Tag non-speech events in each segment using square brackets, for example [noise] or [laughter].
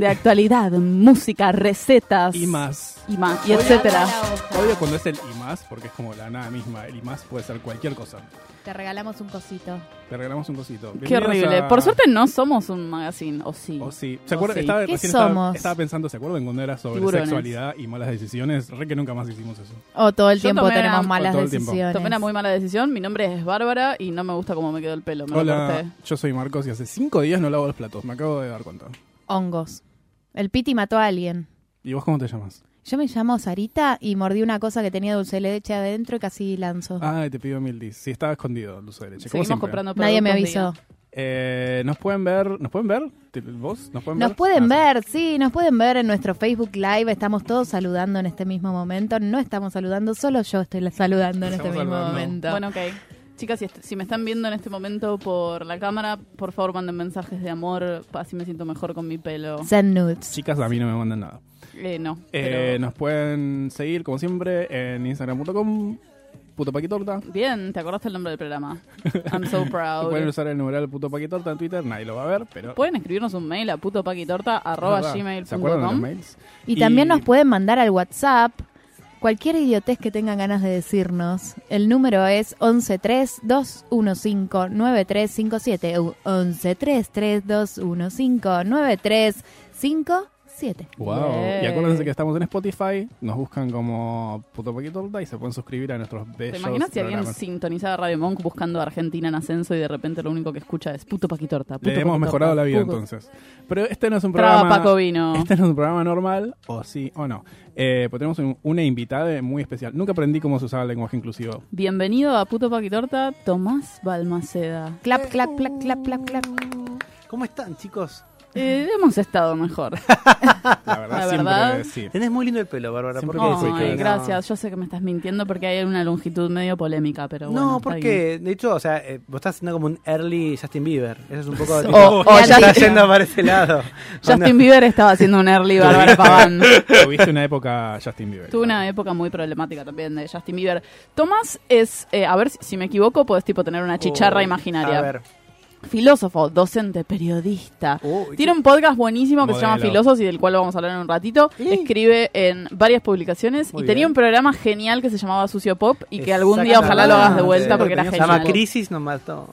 De actualidad, música, recetas Y más. y más, y etcétera. Odio cuando es el y más, porque es como la nada misma. El y más puede ser cualquier cosa. te regalamos un cosito. Te regalamos un cosito. Qué horrible. a- Por suerte no somos un magazine, o sí. O sí. ¿Se acuerdan? sí. Estaba, ¿Qué recién estaba- somos? Estaba, pensando, ¿se acuerdan cuando era sobre Tiburones. sexualidad y malas decisiones? Re que nunca más hicimos eso. O todo el Yo tiempo tomé tenemos una- malas todo el tiempo. decisiones. Tomé una muy mala decisión. Mi nombre es Bárbara y no me gusta cómo me quedó el pelo. Me lo Hola, corté. yo soy Marcos y hace cinco días no lavo los platos. Me acabo de dar cuenta. Hongos. El Piti mató a alguien. ¿Y vos cómo te llamas? Yo me llamo Sarita y mordí una cosa que tenía dulce de leche adentro y casi lanzo. Ay, te pido mil dis. Sí, estaba escondido, dulce de leche. Como Seguimos siempre. comprando Nadie me avisó. Eh, ¿Nos pueden ver? ¿Nos pueden ver? ¿Te- ¿Vos? ¿Nos pueden Nos ver? pueden Ah, ver, sí, nos pueden ver en nuestro Facebook Live. Estamos todos saludando en este mismo momento. No estamos saludando, solo yo estoy saludando en este mismo saludando. momento. Bueno, ok. Chicas, si, est- si me están viendo en este momento por la cámara, por favor manden mensajes de amor, así me siento mejor con mi pelo. Send nudes. Chicas, a mí no me mandan nada. Eh, no. Eh, pero- Nos pueden seguir, como siempre, en instagram.com, puto paquitorta. Bien, te acordaste el nombre del programa. I'm so [laughs] proud. Pueden usar el numeral puto paquitorta en Twitter, nadie lo va a ver, pero... Pueden escribirnos un mail a putopaquitorta.gmail.com ¿Se acuerdan de los mails? Y, también nos pueden mandar al WhatsApp cualquier idiotez que tengan ganas de decirnos. El número es 113-215-9357. 113-215-9357. 7. Wow. Yeah. Y acuérdense que estamos en Spotify, nos buscan como Puto Paquito Olda y se pueden suscribir a nuestros bellos. ¿Te imaginas si alguien sintonizaba Radio Monk buscando Argentina en ascenso y de repente lo único que escucha es Puto Paquito Orta? Hemos mejorado la vida entonces. Pero este no es un programa. Traba, Paco vino. Este no es un programa normal, o sí o no. Eh, pues tenemos un, una invitada muy especial. Nunca aprendí cómo se usaba el lenguaje inclusivo. Bienvenido a Puto Paquitorta, Tomás Balmaceda. Clap, clap, clap, clap, clap, clap. ¿Cómo están, chicos? Eh, hemos estado mejor. [laughs] La verdad, La siempre verdad. sí. Tenés muy lindo el pelo, Bárbara. ¿Por qué decís que no? gracias. Yo sé que me estás mintiendo porque hay una longitud medio polémica, pero bueno. No, está bien. porque, de hecho, o sea, eh, vos estás haciendo como un early Justin Bieber. Eso es un poco... O- [laughs] tipo, o ya está Justin- yendo para ese lado. [laughs] Justin Onda- Bieber estaba haciendo un early Bárbara Paván. Tuviste una época Justin Bieber. Tuve una época muy problemática también de Justin Bieber. Tomás es, eh, a ver si, si me equivoco, puedes tipo tener una chicharra imaginaria. A ver. Filósofo, docente, periodista. Uy, Tiene un podcast buenísimo que se llama. Filosos y del cual vamos a hablar en un ratito. Sí. Escribe en varias publicaciones Muy y tenía un programa genial que se llamaba Sucio Pop y que algún día ojalá lo hagas de vuelta porque era Se llama genial. Crisis, nos mató.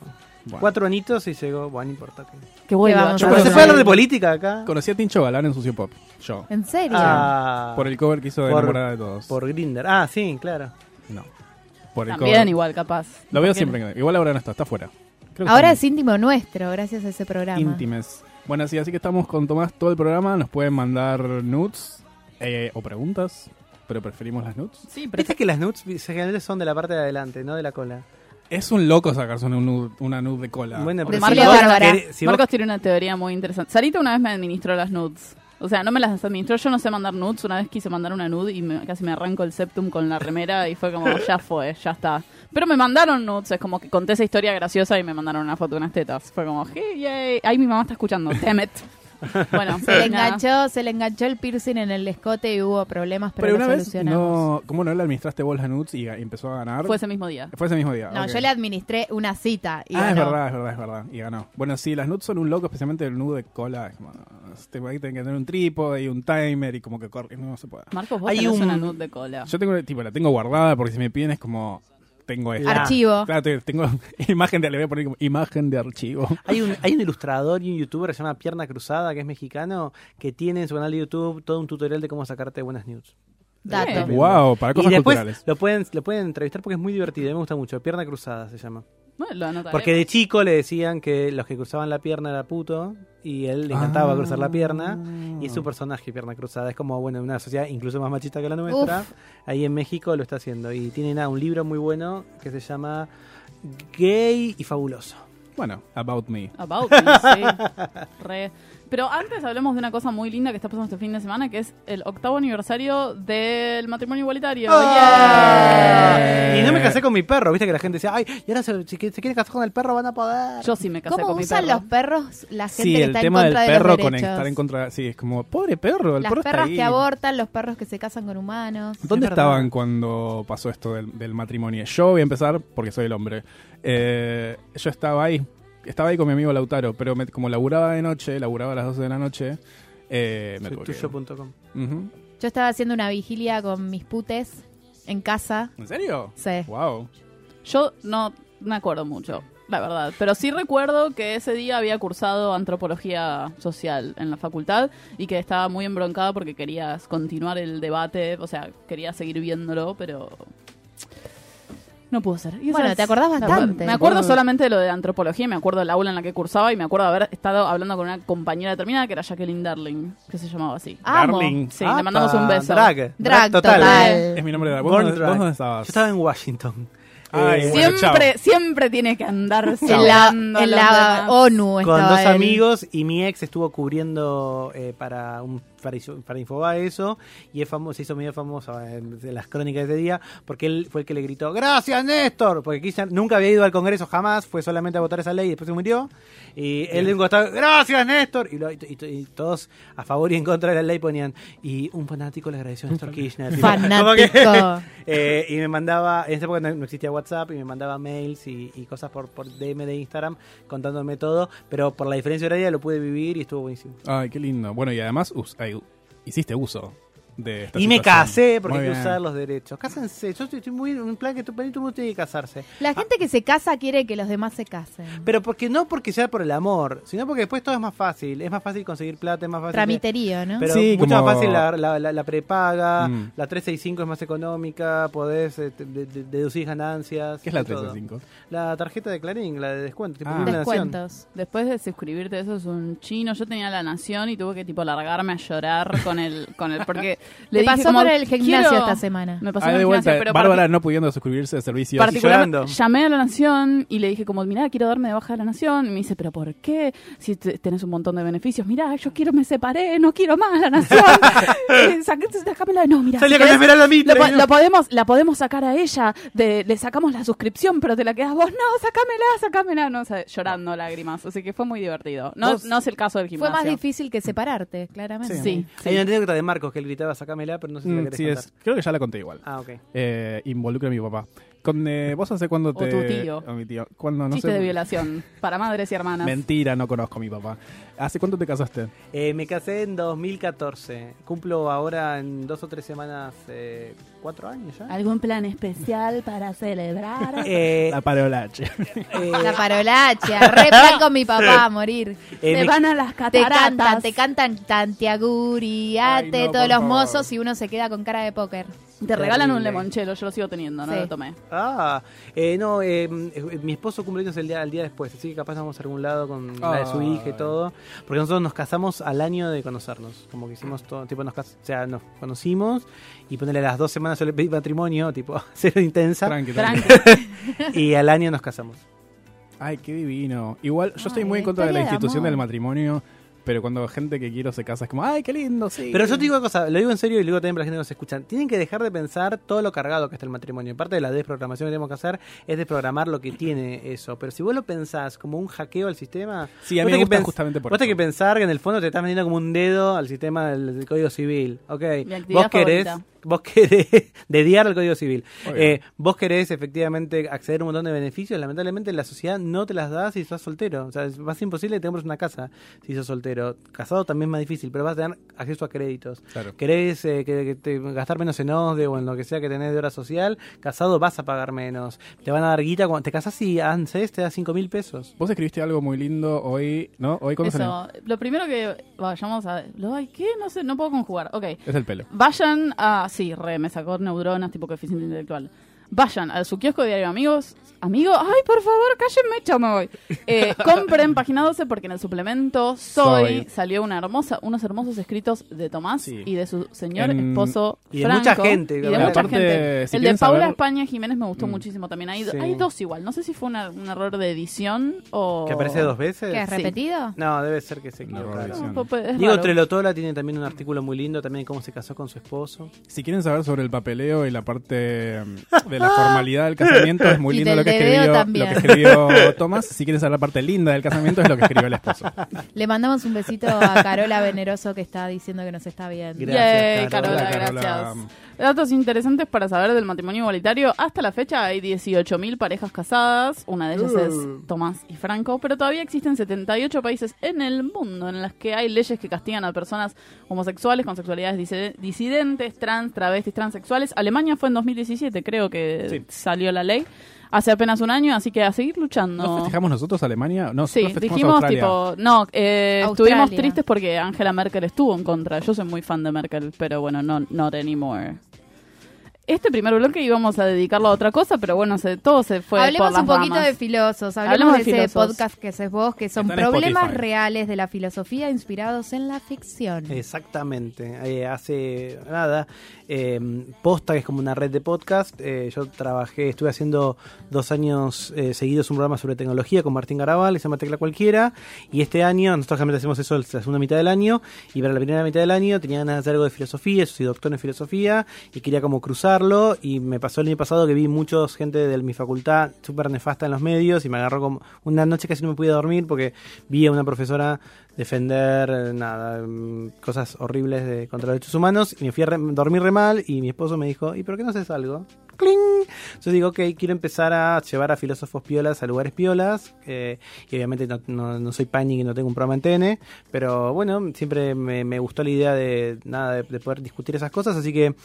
Bueno. Cuatro anitos y llegó... Bueno, no importa. que- Qué bueno. ¿Qué vamos yo a se que- puede hablar de política acá. Conocí a Tincho Galán en Sucio Pop. Yo. ¿En serio? Ah, Por el cover que hizo de por- Enamorada de Todos. por Grinder. Ah, sí, claro. No. Por el También cover. igual, capaz. Lo veo siempre. Igual ahora no está, está afuera. Creo Ahora es íntimo nuestro, gracias a ese programa. íntimes. Bueno, sí, así que estamos con Tomás todo el programa. Nos pueden mandar nudes eh, o preguntas, pero preferimos las nudes. Sí, pero Viste que las nudes generalmente son de la parte de adelante, no de la cola. Es un loco sacarse una nude, una nude de cola. Bueno, pero si vos vos- Marcos tiene una teoría muy interesante. Sarita una vez me administró las nudes. O sea, no me las administró, yo no sé mandar nudes. Una vez quise mandar una nude y me- casi me arranco el septum con la remera y fue como, [laughs] ya fue, ya está. Pero me mandaron nudes, es como que conté esa historia graciosa y me mandaron una foto de unas tetas. Fue como, hey, yay. Ay, mi mamá está escuchando, damn it. [laughs] Bueno, Se le nada. enganchó, se le enganchó el piercing en el escote y hubo problemas, pero, Pero lo una vez, solucionamos. no, ¿cómo no le administraste vos las nudes y, y empezó a ganar? Fue ese mismo día. Fue ese mismo día. No, yo le administré una cita y ah, es verdad, es verdad, es verdad. Y ganó. Bueno, sí, las nudes son un loco, especialmente el nude de cola. es como- menos. Te ahí tenés que tener un trípode y un timer y como que corre, no se puede. Marcos, vos Hay tenés un- una nude de cola. Yo tengo, tipo, la tengo guardada porque si me piden es como, tengo esto. Archivo. Claro, tengo [laughs] imagen de, le voy a poner como imagen de archivo. Hay un, hay un [laughs] ilustrador y un youtuber que se llama Pierna Cruzada, que es mexicano, que tiene en su canal de YouTube todo un tutorial de cómo sacarte buenas news. Dato. Wow, para Y cosas después culturales. lo pueden, lo pueden entrevistar porque es muy divertido, a mí me gusta mucho. Pierna Cruzada se llama. Bueno, lo anotaré. Porque de chico le decían que los que cruzaban la pierna era puto y él le encantaba Ah. cruzar la pierna y es su personaje Pierna Cruzada. Es como, bueno, una sociedad incluso más machista que la nuestra. Ahí en México lo está haciendo y tiene nada, un libro muy bueno que se llama Gay y Fabuloso. Bueno, About Me. About me, sí. [laughs] Re. Pero antes hablemos de una cosa muy linda que está pasando este fin de semana, que es el octavo aniversario del matrimonio igualitario. ¡Ah! Y no me casé con mi perro, viste que la gente decía, ay, y ahora se, si, se quiere casar con el perro van a poder. Yo sí me casé ¿Cómo con mi usan perro. los perros la gente Sí, que el está tema en del contra de perro los con derechos? estar en contra. Sí, es como, pobre perro, el Las perro está perras ahí. que abortan, los perros que se casan con humanos. ¿Dónde Es verdad. estaban cuando pasó esto del, del matrimonio? Yo voy a empezar porque soy el hombre. Eh, yo estaba ahí, estaba ahí con mi amigo Lautaro, pero me- como laburaba de noche, laburaba a las 12 de la noche, eh, me Soy tuve que- tuyo.com. Ujú. Yo estaba haciendo una vigilia con mis putes en casa. ¿En serio? Sí. Wow. Yo no me acuerdo mucho, la verdad. Pero sí recuerdo que ese día había cursado antropología social en la facultad y que estaba muy embroncada porque querías continuar el debate, o sea, quería seguir viéndolo, pero no pudo ser. Y Bueno, es te acordás la bastante. Me acuerdo Bueno. solamente de lo de antropología, me acuerdo del aula en la que cursaba y me acuerdo de haber estado hablando con una compañera determinada que era Jacqueline Darling, que se llamaba así. Amo. Darling. Sí, le mandamos un beso. Drag. Drag total. Es mi nombre de ¿Vos, Born dónde- drag. vos dónde Yo estabas? estaba en Washington. Ay, Eh, bueno, Siempre, siempre tiene que andarse En la, hablando en los la demás. ONU con estaba dos él. amigos y mi ex estuvo cubriendo eh, para un para, Infobae eso y es famoso, se hizo medio famoso en, en las crónicas de ese día porque él fue el que le gritó gracias Néstor porque Kirchner nunca había ido al Congreso jamás fue solamente a votar esa ley y después se murió y él de un costado gracias Néstor y, lo- y- y- y todos a favor y en contra de la ley ponían y un fanático le agradeció a Néstor Kirchner que- Fanático. [laughs] eh, y me mandaba, en esa época no, existía WhatsApp, y me mandaba mails y, cosas por, por DM de Instagram contándome todo, pero por la diferencia horaria lo pude vivir y estuvo buenísimo. Ay, qué lindo. Bueno, y además us- ay, hiciste uso de esta y me casé porque hay que usar los derechos. Cásense, yo estoy, estoy muy en un plan que tú, todo el mundo tiene que casarse. La gente que se casa quiere que los demás se casen. Pero porque no porque sea por el amor, sino porque después todo es más fácil. Es más fácil conseguir plata, es más fácil. Tramiterío, ¿no? Pero Sí, mucho como- más fácil la, la, la- la prepaga, Mm. la 365 es más económica, podés eh, te- de- de- deducir ganancias. ¿Qué es la todo. 365? La tarjeta de Clarín, la de descuento. Tipo Ah. Descuentos. Después de suscribirte, eso es un chino. Yo tenía la nación y tuve que tipo largarme a llorar con el, con el porque le pasó como, por el gimnasio quiero- esta semana. Me pasó Ah, en de el vuelta, gimnasio, pero Bárbara no pudiendo suscribirse de servicios. particularmente llorando. llamé a la nación y le dije como, mirá, quiero darme de baja de la nación. Y me dice, pero ¿por qué? Si te- tenés un montón de beneficios. Mirá, yo quiero, me separé, no quiero más la nación. [laughs] Eh. No, mirá. Salía si con querés, Esmeralda Mitre. lo, lo podemos, la podemos sacar a ella, de, le sacamos la suscripción, pero te la quedas vos. No, sacámela, sacámela. No, o sea, llorando lágrimas. Así que fue muy divertido. No, no es el caso del Fue gimnasio. más difícil que separarte, claramente. Sí, sí. Hay una anécdota de Marcos que él gritaba sacámela, pero no sé si la Mm, querés sí, contar. es, creo que ya la conté igual. Ah, ok. Eh, involucra a mi papá. Con, eh, ¿Vos hace cuándo O te...? tu tío. O mi tío. ¿Cuándo, no Chiste sé? de violación para madres y hermanas. Mentira, no conozco a mi papá. ¿Hace cuánto te casaste? Eh, me casé en 2014. Cumplo ahora en dos o tres semanas eh, cuatro años ya. ¿Algún plan especial para celebrar? [laughs] Eh, La parolache. eh, La parolacha, re plan con mi papá a morir. eh, Se van a las Te cataratas. cantan, te cantan Tantiaguriate, Ay, no, todos los favor. mozos y uno se queda con cara de póker. Te regalan un limonchelo, yo lo sigo teniendo, no Sí. lo tomé. Ah, eh, no, eh, eh, mi esposo cumple años el día, el día después, así que capaz vamos a algún lado con la de su hija y todo. Porque nosotros nos casamos al año de conocernos. Como que hicimos todo, tipo, nos, o sea, nos conocimos y ponerle las dos semanas yo le pedí matrimonio, tipo, [laughs] cero intensa. [laughs] Tranqui, tranqui. Y al año nos casamos. Ay, qué divino. Igual, yo estoy muy en contra de la institución del matrimonio, pero cuando gente que quiero se casa es como, ay, qué lindo, sí. Pero yo te digo una cosa, lo digo en serio y lo digo también para la gente que nos escucha. Tienen que dejar de pensar todo lo cargado que está el matrimonio. Parte de la desprogramación que tenemos que hacer es desprogramar lo que tiene eso. Pero si vos lo pensás como un hackeo al sistema, Sí, a vos mí me tenés que gusta pens- justamente por vos tenés eso. que pensar que en el fondo te estás metiendo como un dedo al sistema del, del Código Civil. Ok, vos querés, favorita. Vos querés [laughs] dediar al Código Civil. Eh, vos querés efectivamente acceder a un montón de beneficios, lamentablemente la sociedad no te las da si sos soltero. O sea, es más imposible que te compres una casa si sos soltero. Casado también es más difícil, pero vas a tener acceso a créditos. Claro. ¿Querés eh, que, que te- gastar menos en OSDE o en lo que sea que tenés de hora social? Casado vas a pagar menos. Te van a dar guita cuando te casás y ANSES te da 5 mil pesos. Vos escribiste algo muy lindo hoy, ¿no? Hoy cuando Eso, lo primero que vayamos a... Lo, ay, ¿qué? No sé, no puedo conjugar. Ok. Es el pelo. Vayan a... Sí, re, me sacó neuronas tipo coeficiente intelectual. Vayan a su kiosco de diario amigos. Amigo, ay, por favor, cállenme, chao, me voy. Eh, [laughs] compren página 12 porque en el suplemento Soy, Soy. salió una hermosa, unos hermosos escritos de Tomás Sí. y de su señor En- esposo y de Franco. mucha gente, Y de ¿verdad? mucha Aparte, gente. si el de Paula saber- España Jiménez me gustó Mm. muchísimo también. Hay, Sí. hay dos igual. No sé si fue una- un error de edición o... ¿Que aparece dos veces? ¿Qué es Sí. repetido? No, debe ser que se. No, es Diego. Trelotola tiene también un artículo muy lindo también de cómo se casó con su esposo. Si quieren saber sobre el papeleo y la parte mm, de [laughs] la formalidad del casamiento, es muy lindo lo que, escribió, también. lo que escribió Tomás. Si quieren saber la parte linda del casamiento, es lo que escribió el esposo. Le mandamos un besito a Carola Veneroso que está diciendo que nos está viendo. Gracias, Yay, Carola. Carola, Carola. Datos interesantes para saber del matrimonio igualitario. Hasta la fecha hay 18.000 parejas casadas. Una de ellas es Tomás y Franco. Pero todavía existen 78 países en el mundo en los que hay leyes que castigan a personas homosexuales con sexualidades disi- disidentes, trans, travestis, transexuales. Alemania fue en 2017, creo que Sí. salió la ley. Hace apenas un año, así que a seguir luchando. ¿No festejamos nosotros Alemania? No, Sí, dijimos Australia. tipo, no, eh, estuvimos tristes porque Angela Merkel estuvo en contra. Yo soy muy fan de Merkel, pero bueno, no not anymore. Este primer bloque íbamos a dedicarlo a otra cosa, pero bueno, se, todo se fue hablemos por las un poquito ramas. de filósofos, hablemos, Hablemos de, de ese podcast que haces vos, que son problemas Spotify. reales de la filosofía inspirados en la ficción. Exactamente. Eh, hace nada, eh, Posta, que es como una red de podcast, eh, yo trabajé, estuve haciendo dos años eh, seguidos un programa sobre tecnología con Martín Garabal, que se llama Tecla Cualquiera, y este año, nosotros generalmente hacemos eso la segunda mitad del año, y para la primera mitad del año tenía ganas de hacer algo de filosofía, yo soy doctor en filosofía, y quería como y me pasó el año pasado que vi muchos gente de mi facultad súper nefasta en los medios, y me agarró como una noche casi no me pude dormir porque vi a una profesora defender eh, nada mm, cosas horribles de contra los derechos humanos y me fui a re- dormir re mal y mi esposo me dijo ¿y por qué no haces algo? ¡Cling! Yo digo ok quiero empezar a llevar a filósofos piolas a lugares piolas eh, y obviamente no, no, soy Pani y no tengo un programa en TN pero bueno siempre me, me gustó la idea de nada de, de poder discutir esas cosas así que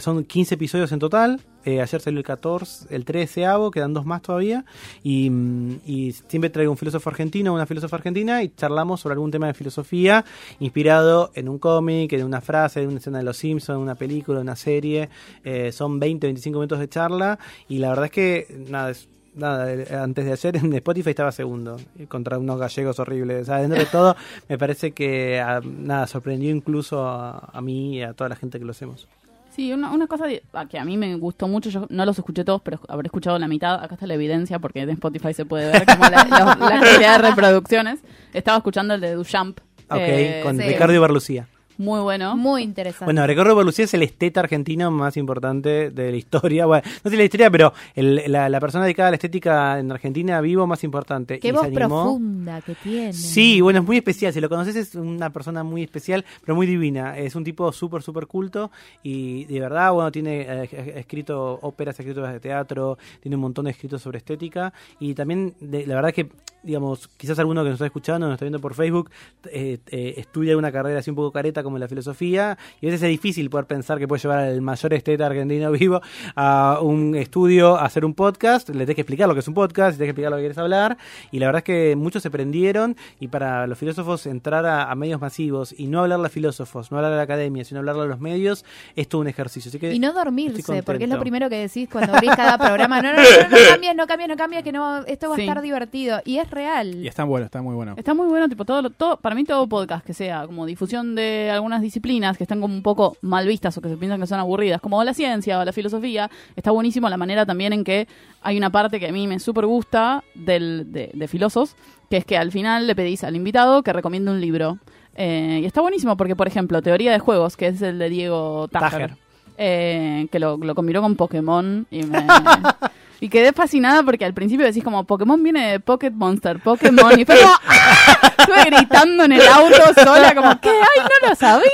son 15 episodios en total eh, ayer salió el 14 el 13 quedan dos más todavía y, mm, y siempre traigo un filósofo argentino una filósofa argentina y charlamos sobre algún tema de filosofía inspirado en un cómic, en una frase, en una escena de Los Simpsons, una película, una serie. Eh, son 20, 25 minutos de charla y la verdad es que nada, Nada, antes de ayer en Spotify estaba segundo contra unos gallegos horribles. O sea, dentro de todo, me parece que ah, nada sorprendió incluso a, a mí y a toda la gente que lo hacemos. Sí, una, una cosa ah, que a mí me gustó mucho, yo no los escuché todos, pero habré escuchado la mitad. Acá está la evidencia, porque en Spotify se puede ver como la, la- la cantidad de reproducciones. Estaba escuchando el de Duchamp. Ok, eh, con sí. Ricardo Ibarlucía. Muy bueno. Muy interesante. Bueno, Ricardo Ibarlucía es el esteta argentino más importante de la historia. Bueno, no sé la historia, pero el- la, la persona dedicada a la estética en Argentina vivo más importante. Qué Y voz se animó- profunda que tiene. Sí, bueno, es muy especial. Si lo conoces, es una persona muy especial, pero muy divina. Es un tipo súper, súper culto y de verdad, bueno, tiene eh, escrito óperas, ha escrito de teatro, tiene un montón de escritos sobre estética y también, de- la verdad que, digamos, quizás alguno que nos está escuchando, nos está viendo por Facebook, eh, eh, estudia una carrera así un poco careta como la filosofía y a veces es difícil poder pensar que puede llevar al mayor esteta argentino vivo a un estudio, a hacer un podcast, le tenés que explicar lo que es un podcast, le tenés que explicar lo que quieres hablar y la verdad es que muchos se prendieron y para los filósofos entrar a, a medios masivos y no hablarle a filósofos, no hablarle a la academia, sino hablarle a los medios, es todo un ejercicio. Así que Y no dormirse, porque es lo primero que decís cuando abrís cada programa. No, no, no, no, no [laughs] cambies, no cambies, no cambies, que no, esto va Sí. a estar divertido. Y es real. Y está bueno, está muy bueno. Está muy bueno, tipo, todo, lo- todo, para mí todo podcast que sea como difusión de algunas disciplinas que están como un poco mal vistas o que se piensan que son aburridas, como la ciencia o la filosofía, está buenísimo la manera también en que hay una parte que a mí me súper gusta del, de, de Filosos, que es que al final le pedís al invitado que recomiende un libro. Eh, y está buenísimo porque, por ejemplo, Teoría de Juegos, que es el de Diego Tajer, eh, que lo, lo combinó con Pokémon y me... [laughs] Y quedé fascinada porque al principio decís como Pokémon viene de Pocket Monster, Pokémon. Y fue como, ¡ah! [laughs] Estuve gritando en el auto sola, como, ¿qué? ¡Ay, no lo sabía!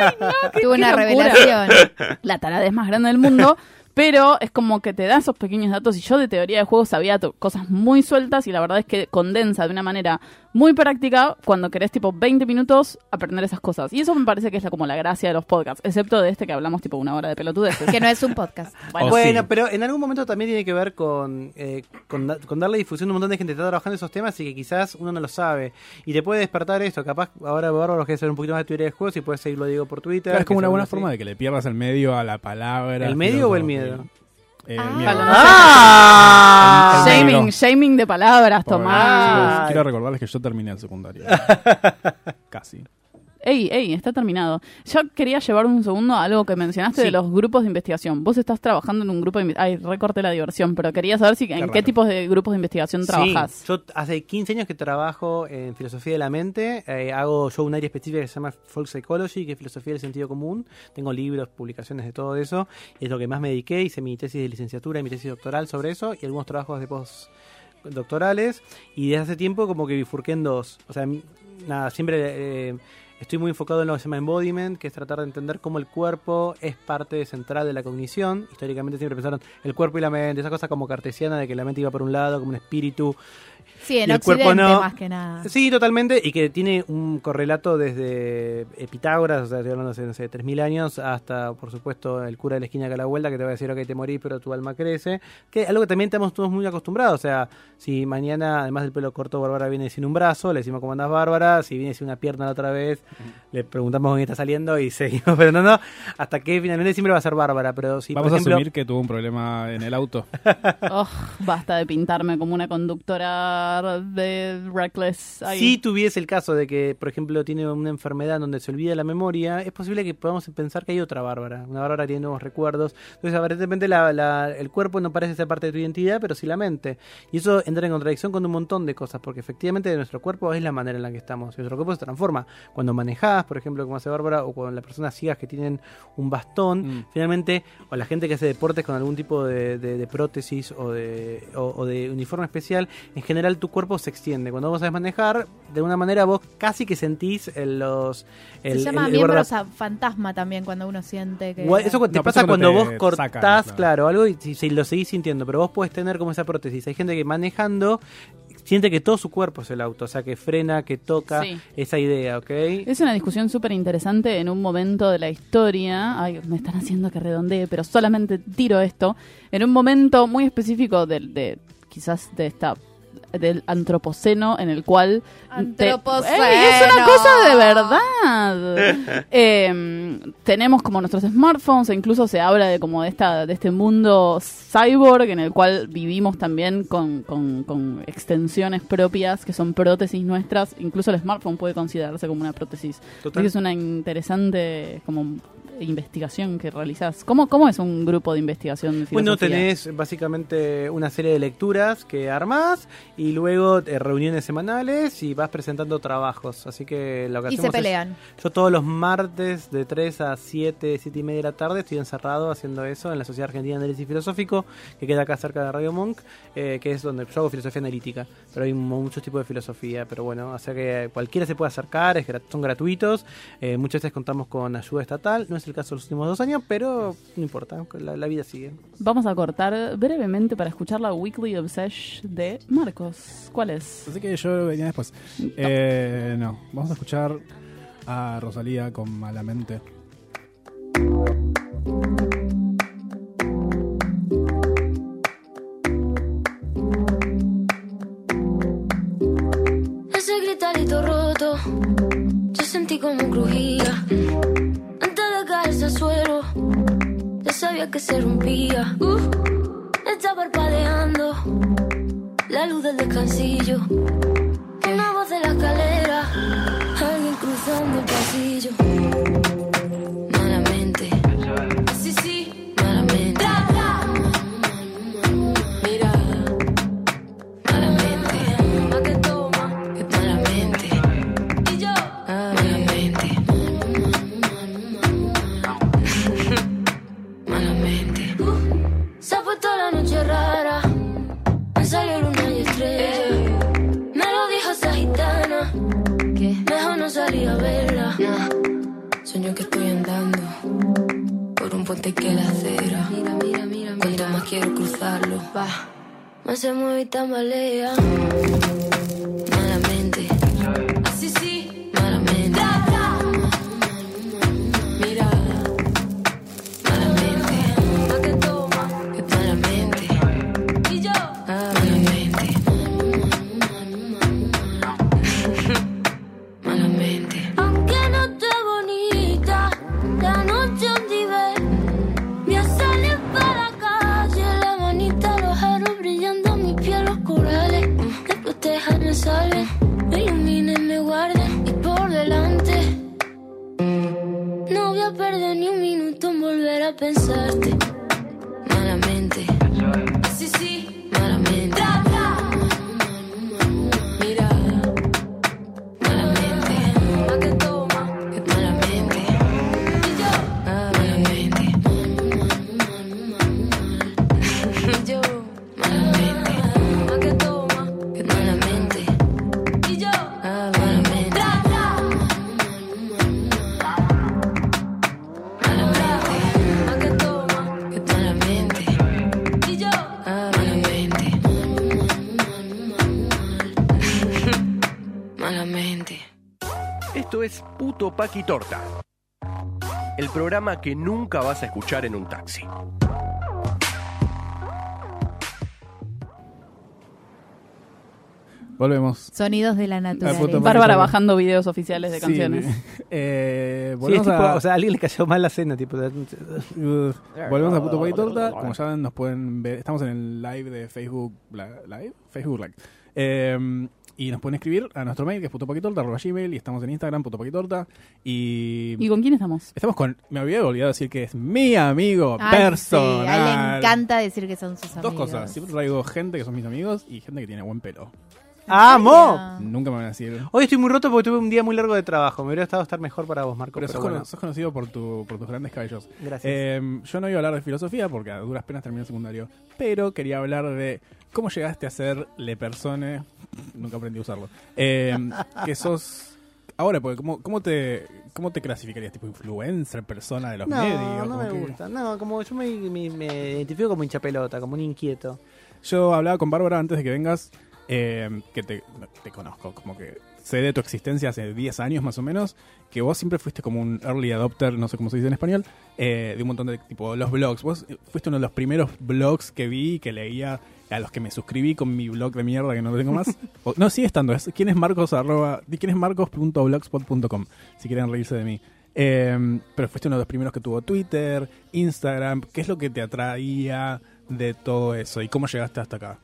¡Ay, no! qué- qué una locura". revelación. La taradez más grande del mundo. Pero es como que te da esos pequeños datos y yo de teoría de juegos sabía cosas muy sueltas y la verdad es que condensa de una manera muy práctica cuando querés tipo 20 minutos aprender esas cosas. Y eso me parece que es la, como la gracia de los podcasts, excepto de este que hablamos tipo una hora de pelotudeces. Que no es un podcast. [laughs] Bueno, O Bueno, sí. pero en algún momento también tiene que ver con, eh, con, da- con darle difusión a un montón de gente que está trabajando esos temas y que quizás uno no lo sabe. Y te puede despertar esto. Capaz ahora Bárbaro quiere saber un poquito más de teoría de juegos y puedes seguirlo digo por Twitter. Claro, es como que una buena forma sí. de que le pierdas el medio a la palabra. ¿El medio o el filosofía. Eh, Ah. ¡Ah! El shaming, negro. shaming de palabras, Tomás. quiero recordarles que yo terminé el secundario. [laughs] Casi. Ey, ey, está terminado. Yo quería llevar un segundo a algo que mencionaste Sí. de los grupos de investigación. Vos estás trabajando en un grupo de investigación. Ay, recorté la diversión, pero quería saber si, en raro. qué tipos de grupos de investigación trabajas. Sí, yo hace 15 años que trabajo en filosofía de la mente. eh, hago yo un área específica que se llama Folk Psychology, que es filosofía del sentido común. Tengo libros, publicaciones de todo eso. Es lo que más me dediqué. Hice mi tesis de licenciatura y mi tesis doctoral sobre eso. Y algunos trabajos de postdoctorales. Y desde hace tiempo como que bifurqué en dos. O sea, nada, siempre... eh, Estoy muy enfocado en lo que se llama embodiment, que es tratar de entender cómo el cuerpo es parte central de la cognición. Históricamente siempre pensaron el cuerpo y la mente, esa cosa como cartesiana de que la mente iba por un lado, como un espíritu, Sí, en Y el cuerpo no. más que nada. Sí, totalmente, y que tiene un correlato desde Pitágoras, o sea, estoy hablando de, no sé, 3.000 años, hasta, por supuesto, el cura de la esquina acá a la vuelta, que te va a decir, ok, te morís, pero tu alma crece, que es algo que también estamos todos muy acostumbrados, o sea, si mañana, además del pelo corto, Bárbara viene sin un brazo, le decimos cómo andás, Bárbara, si viene sin una pierna la otra vez, le preguntamos dónde está saliendo y [laughs] seguimos preguntando, hasta que finalmente siempre va a ser Bárbara, pero si, Vamos por ejemplo... a asumir que tuvo un problema en el auto. [laughs] Oh, basta de pintarme como una conductora de Reckless. Ay. Si tuviese el caso de que, por ejemplo, tiene una enfermedad donde se olvida la memoria, es posible que podamos pensar que hay otra Bárbara. Una Bárbara que tiene nuevos recuerdos. Entonces, aparentemente, la- la- el cuerpo no parece ser parte de tu identidad, pero sí la mente. Y eso entra en contradicción con un montón de cosas, porque efectivamente nuestro cuerpo es la manera en la que estamos. Y nuestro cuerpo se transforma. Cuando manejás, por ejemplo, como hace Bárbara, o con las personas ciegas que tienen un bastón, Mm. finalmente, o la gente que hace deportes con algún tipo de, de- de prótesis o de, o- o de uniforme especial, en general tu cuerpo se extiende. Cuando vos sabes manejar, de una manera vos casi que sentís el- los... El, Se llama el- el miembros a- fantasma también cuando uno siente que... Eso te No, pasa cuando vos cortás, sacan, claro. claro, algo y si, si lo seguís sintiendo, pero vos podés tener como esa prótesis. Hay gente que manejando siente que todo su cuerpo es el auto, o sea, que frena, que toca, Sí. esa idea, ¿ok? Es una discusión súper interesante en un momento de la historia. Ay, me están haciendo que redondee, pero solamente tiro esto. En un momento muy específico de, de quizás de esta del antropoceno en el cual te- Antropoceno. ¡Ey, es una cosa de verdad [laughs] Eh, tenemos como nuestros smartphones e incluso se habla de como de esta de este mundo cyborg en el cual vivimos también con, con- con extensiones propias que son prótesis nuestras incluso el smartphone puede considerarse como una prótesis Total. Es una interesante como investigación que realizás ¿cómo, cómo es un grupo de investigación de Bueno, tenés básicamente una serie de lecturas que armás y luego eh, reuniones semanales y vas presentando trabajos. Así que lo que Y se hacemos es- pelean. yo todos los martes de 3 a 7, 7 y media de la tarde estoy encerrado haciendo eso en la Sociedad Argentina de Análisis Filosófico, que queda acá cerca de Radio Monk, eh, que es donde yo hago filosofía analítica. Pero hay mu- muchos tipos de filosofía, pero bueno, o sea que cualquiera se puede acercar, es grat- son gratuitos. eh, muchas veces contamos con ayuda estatal, no es el caso de los últimos dos años, pero no importa, la, la vida sigue. Vamos a cortar brevemente para escuchar la Weekly Obsession de Marcos. ¿Cuál es? Así que yo venía después. Eh, no, vamos a escuchar a Rosalía con Malamente. Ese gritarito roto, yo sentí como crujía. Ya sabía que se rompía. Uh, está parpadeando la luz del descansillo. Una voz de la escalera, alguien cruzando el pasillo. Puente que la acera. Mira, mira, mira, Cuanto más quiero cruzarlo, va. Más se mueve y tambalea. Malamente. Así sí. Paqui Torta. El programa que nunca vas a escuchar en un taxi. Volvemos. Sonidos de la naturaleza. Bárbara bajando videos oficiales de Sí, canciones. [laughs] eh, Sí, es volvemos tipo, a... o sea, a alguien le cayó mal la cena, tipo. Uh, volvemos a Puto Paqui Torta. Como saben, nos pueden ver. Estamos en el live de Facebook Li- Live. Facebook Live. Eh, y nos pueden escribir a nuestro mail, que es putopaquitorta.gmail. Y estamos en Instagram, putopaquitorta. Y, ¿Y con quién estamos? estamos con. Me había olvidado decir que es mi amigo Ay, personal. sí, a él le encanta decir que son sus amigos. Dos cosas. Siempre traigo gente que son mis amigos y gente que tiene buen pelo. ¡Amo! Nunca me van a decir. Hoy estoy muy roto porque tuve un día muy largo de trabajo. Me hubiera estado estar mejor para vos, Marco. Pero Pero, sos, bueno. cono- sos conocido por, tu, por tus grandes cabellos. Gracias. Eh, yo no iba a hablar de filosofía porque a duras penas terminé el secundario, pero quería hablar de cómo llegaste a ser le persone. Nunca aprendí a usarlo. Eh, que sos. Ahora, porque ¿cómo, cómo, te, ¿cómo te clasificarías? ¿Tipo influencer, persona de los no, medios? no me que- gusta. No, como yo me, me- me identifico como hincha pelota, como un inquieto. Yo hablaba con Bárbara antes de que vengas, eh, que te, te conozco, como que sé de tu existencia hace 10 años más o menos, que vos siempre fuiste como un early adopter, no sé cómo se dice en español, eh, de un montón de tipo los blogs. Vos fuiste uno de los primeros blogs que vi, que leía, a los que me suscribí con mi blog de mierda que no tengo más. [laughs] O- no, sigue estando. Es, ¿Quién es Marcos? Arroba, quién es marcos.blogspot.com, si quieren reírse de mí. Eh, pero fuiste uno de los primeros que tuvo Twitter, Instagram. ¿Qué es lo que te atraía de todo eso? ¿Y cómo llegaste hasta acá?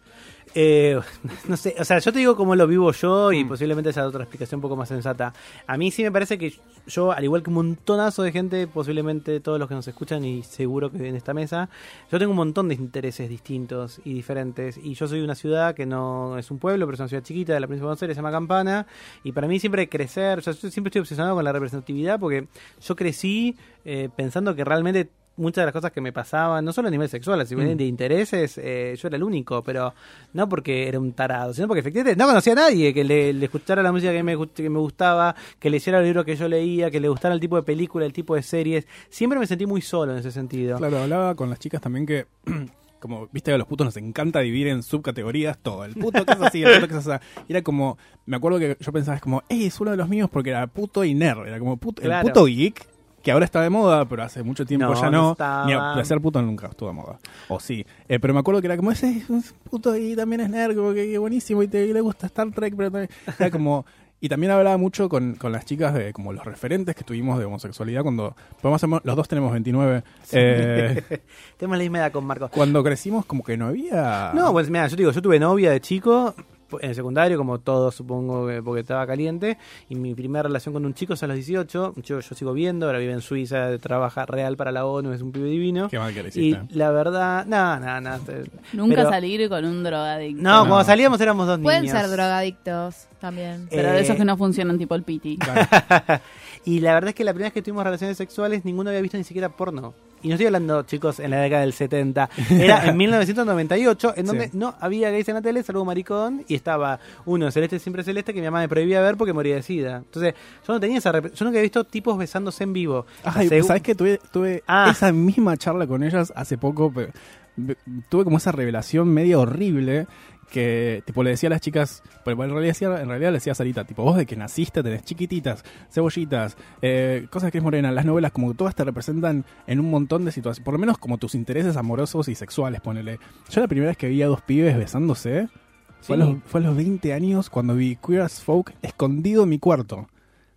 Eh, [laughs] no sé, o sea, yo te digo cómo lo vivo yo y Mm. posiblemente esa otra explicación un poco más sensata. A mí sí me parece que yo, al igual que un montonazo de gente, posiblemente todos los que nos escuchan y seguro que en esta mesa, yo tengo un montón de intereses distintos y diferentes. Y yo soy de una ciudad que no es un pueblo, pero es una ciudad chiquita de la provincia de Buenos Aires, se llama Campana. Y para mí siempre crecer, o sea, yo siempre estoy obsesionado con la representatividad porque yo crecí eh, pensando que realmente muchas de las cosas que me pasaban, no solo a nivel sexual, sino Mm. de intereses, eh, yo era el único, pero no porque era un tarado, sino porque efectivamente no conocía a nadie que le, le escuchara la música que me, que me gustaba, que leyera el libro que yo leía, que le gustara el tipo de película, el tipo de series. Siempre me sentí muy solo en ese sentido. Claro, hablaba con las chicas también que, [clears throat] como viste que a los putos nos encanta dividir en subcategorías todo. El puto que es así, el puto que es así. Era como, me acuerdo que yo pensaba, es como, hey, es uno de los míos porque era puto y nerd. Era como puto, Claro. el puto geek, que ahora está de moda, pero hace mucho tiempo No, ya no estaba. Ni a- ser puto nunca estuvo de moda. O sí. Eh, pero me acuerdo que era como, ese es un puto y también es nerd, como que, que buenísimo y, te, y le gusta Star Trek, pero también. Era como. Y también hablaba mucho con, con las chicas de como los referentes que tuvimos de homosexualidad cuando. Podemos hacer- los dos tenemos 29. eh, [laughs] Tenemos la misma edad con Marco. cuando crecimos, como que no había. No, pues mira, yo te digo, yo tuve novia de chico en el secundario, como todos supongo que porque estaba caliente, y mi primera relación con un chico es a los 18, yo, yo sigo viendo, ahora vive en Suiza, trabaja real para la ONU, es un pibe divino. Qué mal que le Y hiciste. la verdad, no, no, no. te- Nunca pero- salir con un drogadicto. No, No. cuando salíamos éramos dos Pueden niños. ser drogadictos también. Pero de Eh, esos que no funcionan, tipo el piti. Claro. [laughs] y la verdad es que la primera vez que tuvimos relaciones sexuales, ninguno había visto ni siquiera porno. Y no estoy hablando, chicos, en la década del 70, era [laughs] en 1998, en donde Sí. no había gays en la tele, salvo maricón, y estaba uno, Celeste Siempre Celeste, que mi mamá me prohibía ver porque moría de sida. Entonces, yo no tenía esa... Yo nunca había visto tipos besándose en vivo. Ay, Segu- ¿sabes que Tuve, tuve Ah. esa misma charla con ellas hace poco. tuve como esa revelación medio horrible que tipo le decía a las chicas, pero en realidad, en realidad le decía a Sarita, tipo, vos de que naciste tenés chiquititas, cebollitas, eh, cosas que es morena, las novelas como todas te representan en un montón de situaciones, por lo menos como tus intereses amorosos y sexuales, ponele. Yo la primera vez que vi a dos pibes besándose fue, a los, fue a los 20 años cuando vi Queer as Folk escondido en mi cuarto.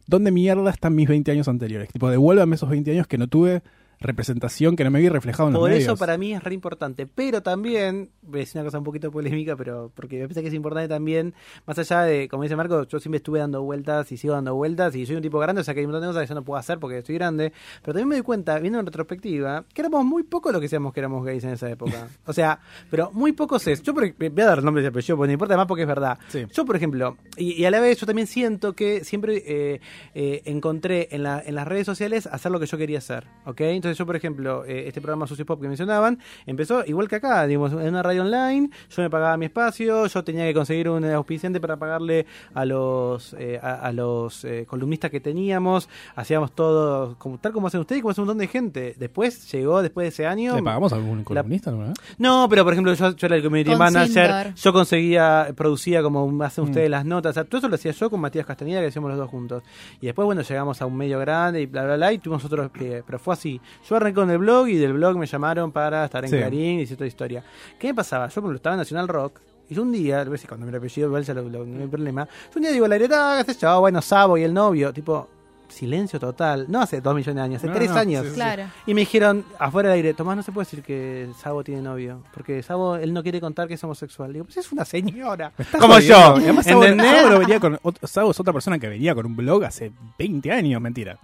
¿Dónde mierda están mis 20 años anteriores? Tipo, devuélvame esos 20 años que no tuve representación, que no me vi reflejado en los Por eso para mí es re importante. Pero también, voy a decir una cosa un poquito polémica, pero porque me parece que es importante también, más allá de, como dice Marco, yo siempre estuve dando vueltas y sigo dando vueltas y soy un tipo grande, o sea que hay un montón de cosas que yo no puedo hacer porque estoy grande. Pero también me doy cuenta, viendo en retrospectiva, que éramos muy pocos los que decíamos que éramos gays en esa época. [laughs] O sea, pero muy pocos es. Yo por- voy a dar nombres y apellidos, porque no importa más porque es verdad. Sí. Yo, por ejemplo, y, y a la vez yo también siento que siempre eh, eh, encontré en, la, en las redes sociales hacer lo que yo quería hacer, ¿ok? Entonces yo, por ejemplo, eh, este programa Sucio Pop que mencionaban, empezó igual que acá, digamos, en una radio online, yo me pagaba mi espacio, yo tenía que conseguir un auspiciante para pagarle a los eh, a, a los eh, columnistas que teníamos, hacíamos todo como, tal como hacen ustedes y como hace un montón de gente. Después llegó, después de ese año... ¿Le pagamos a algún columnista? No, pero por ejemplo, yo, yo era el community Con manager, Sindor. yo conseguía, producía como hacen Mm. ustedes las notas, o sea, todo eso lo hacía yo con Matías Castañeda, que hacíamos los dos juntos. Y después, bueno, llegamos a un medio grande y bla, bla, bla, y tuvimos otros pero fue así. Yo arranqué con el blog y del blog me llamaron para estar en Sí. Clarín y toda historia. ¿Qué me pasaba? Yo, por ejemplo, estaba en Nacional Rock. Y yo un día, a si cuando me lo apellido, igual ya lo, lo- no hay problema. Yo un día digo, la aire, qué sé yo, bueno, Sabo y el novio, tipo, silencio total. No hace dos millones de años, hace No, tres no, años. sí, sí. Claro. Y me dijeron, afuera del aire, Tomás, no se puede decir que Sabo tiene novio. Porque Sabo, él no quiere contar que es homosexual. Digo, pues es una señora. Como jodiendo. yo. Además, Sabo, ¿Entendés? Sabo venía con, Sabo es otra persona que venía con un blog hace 20 años, mentira.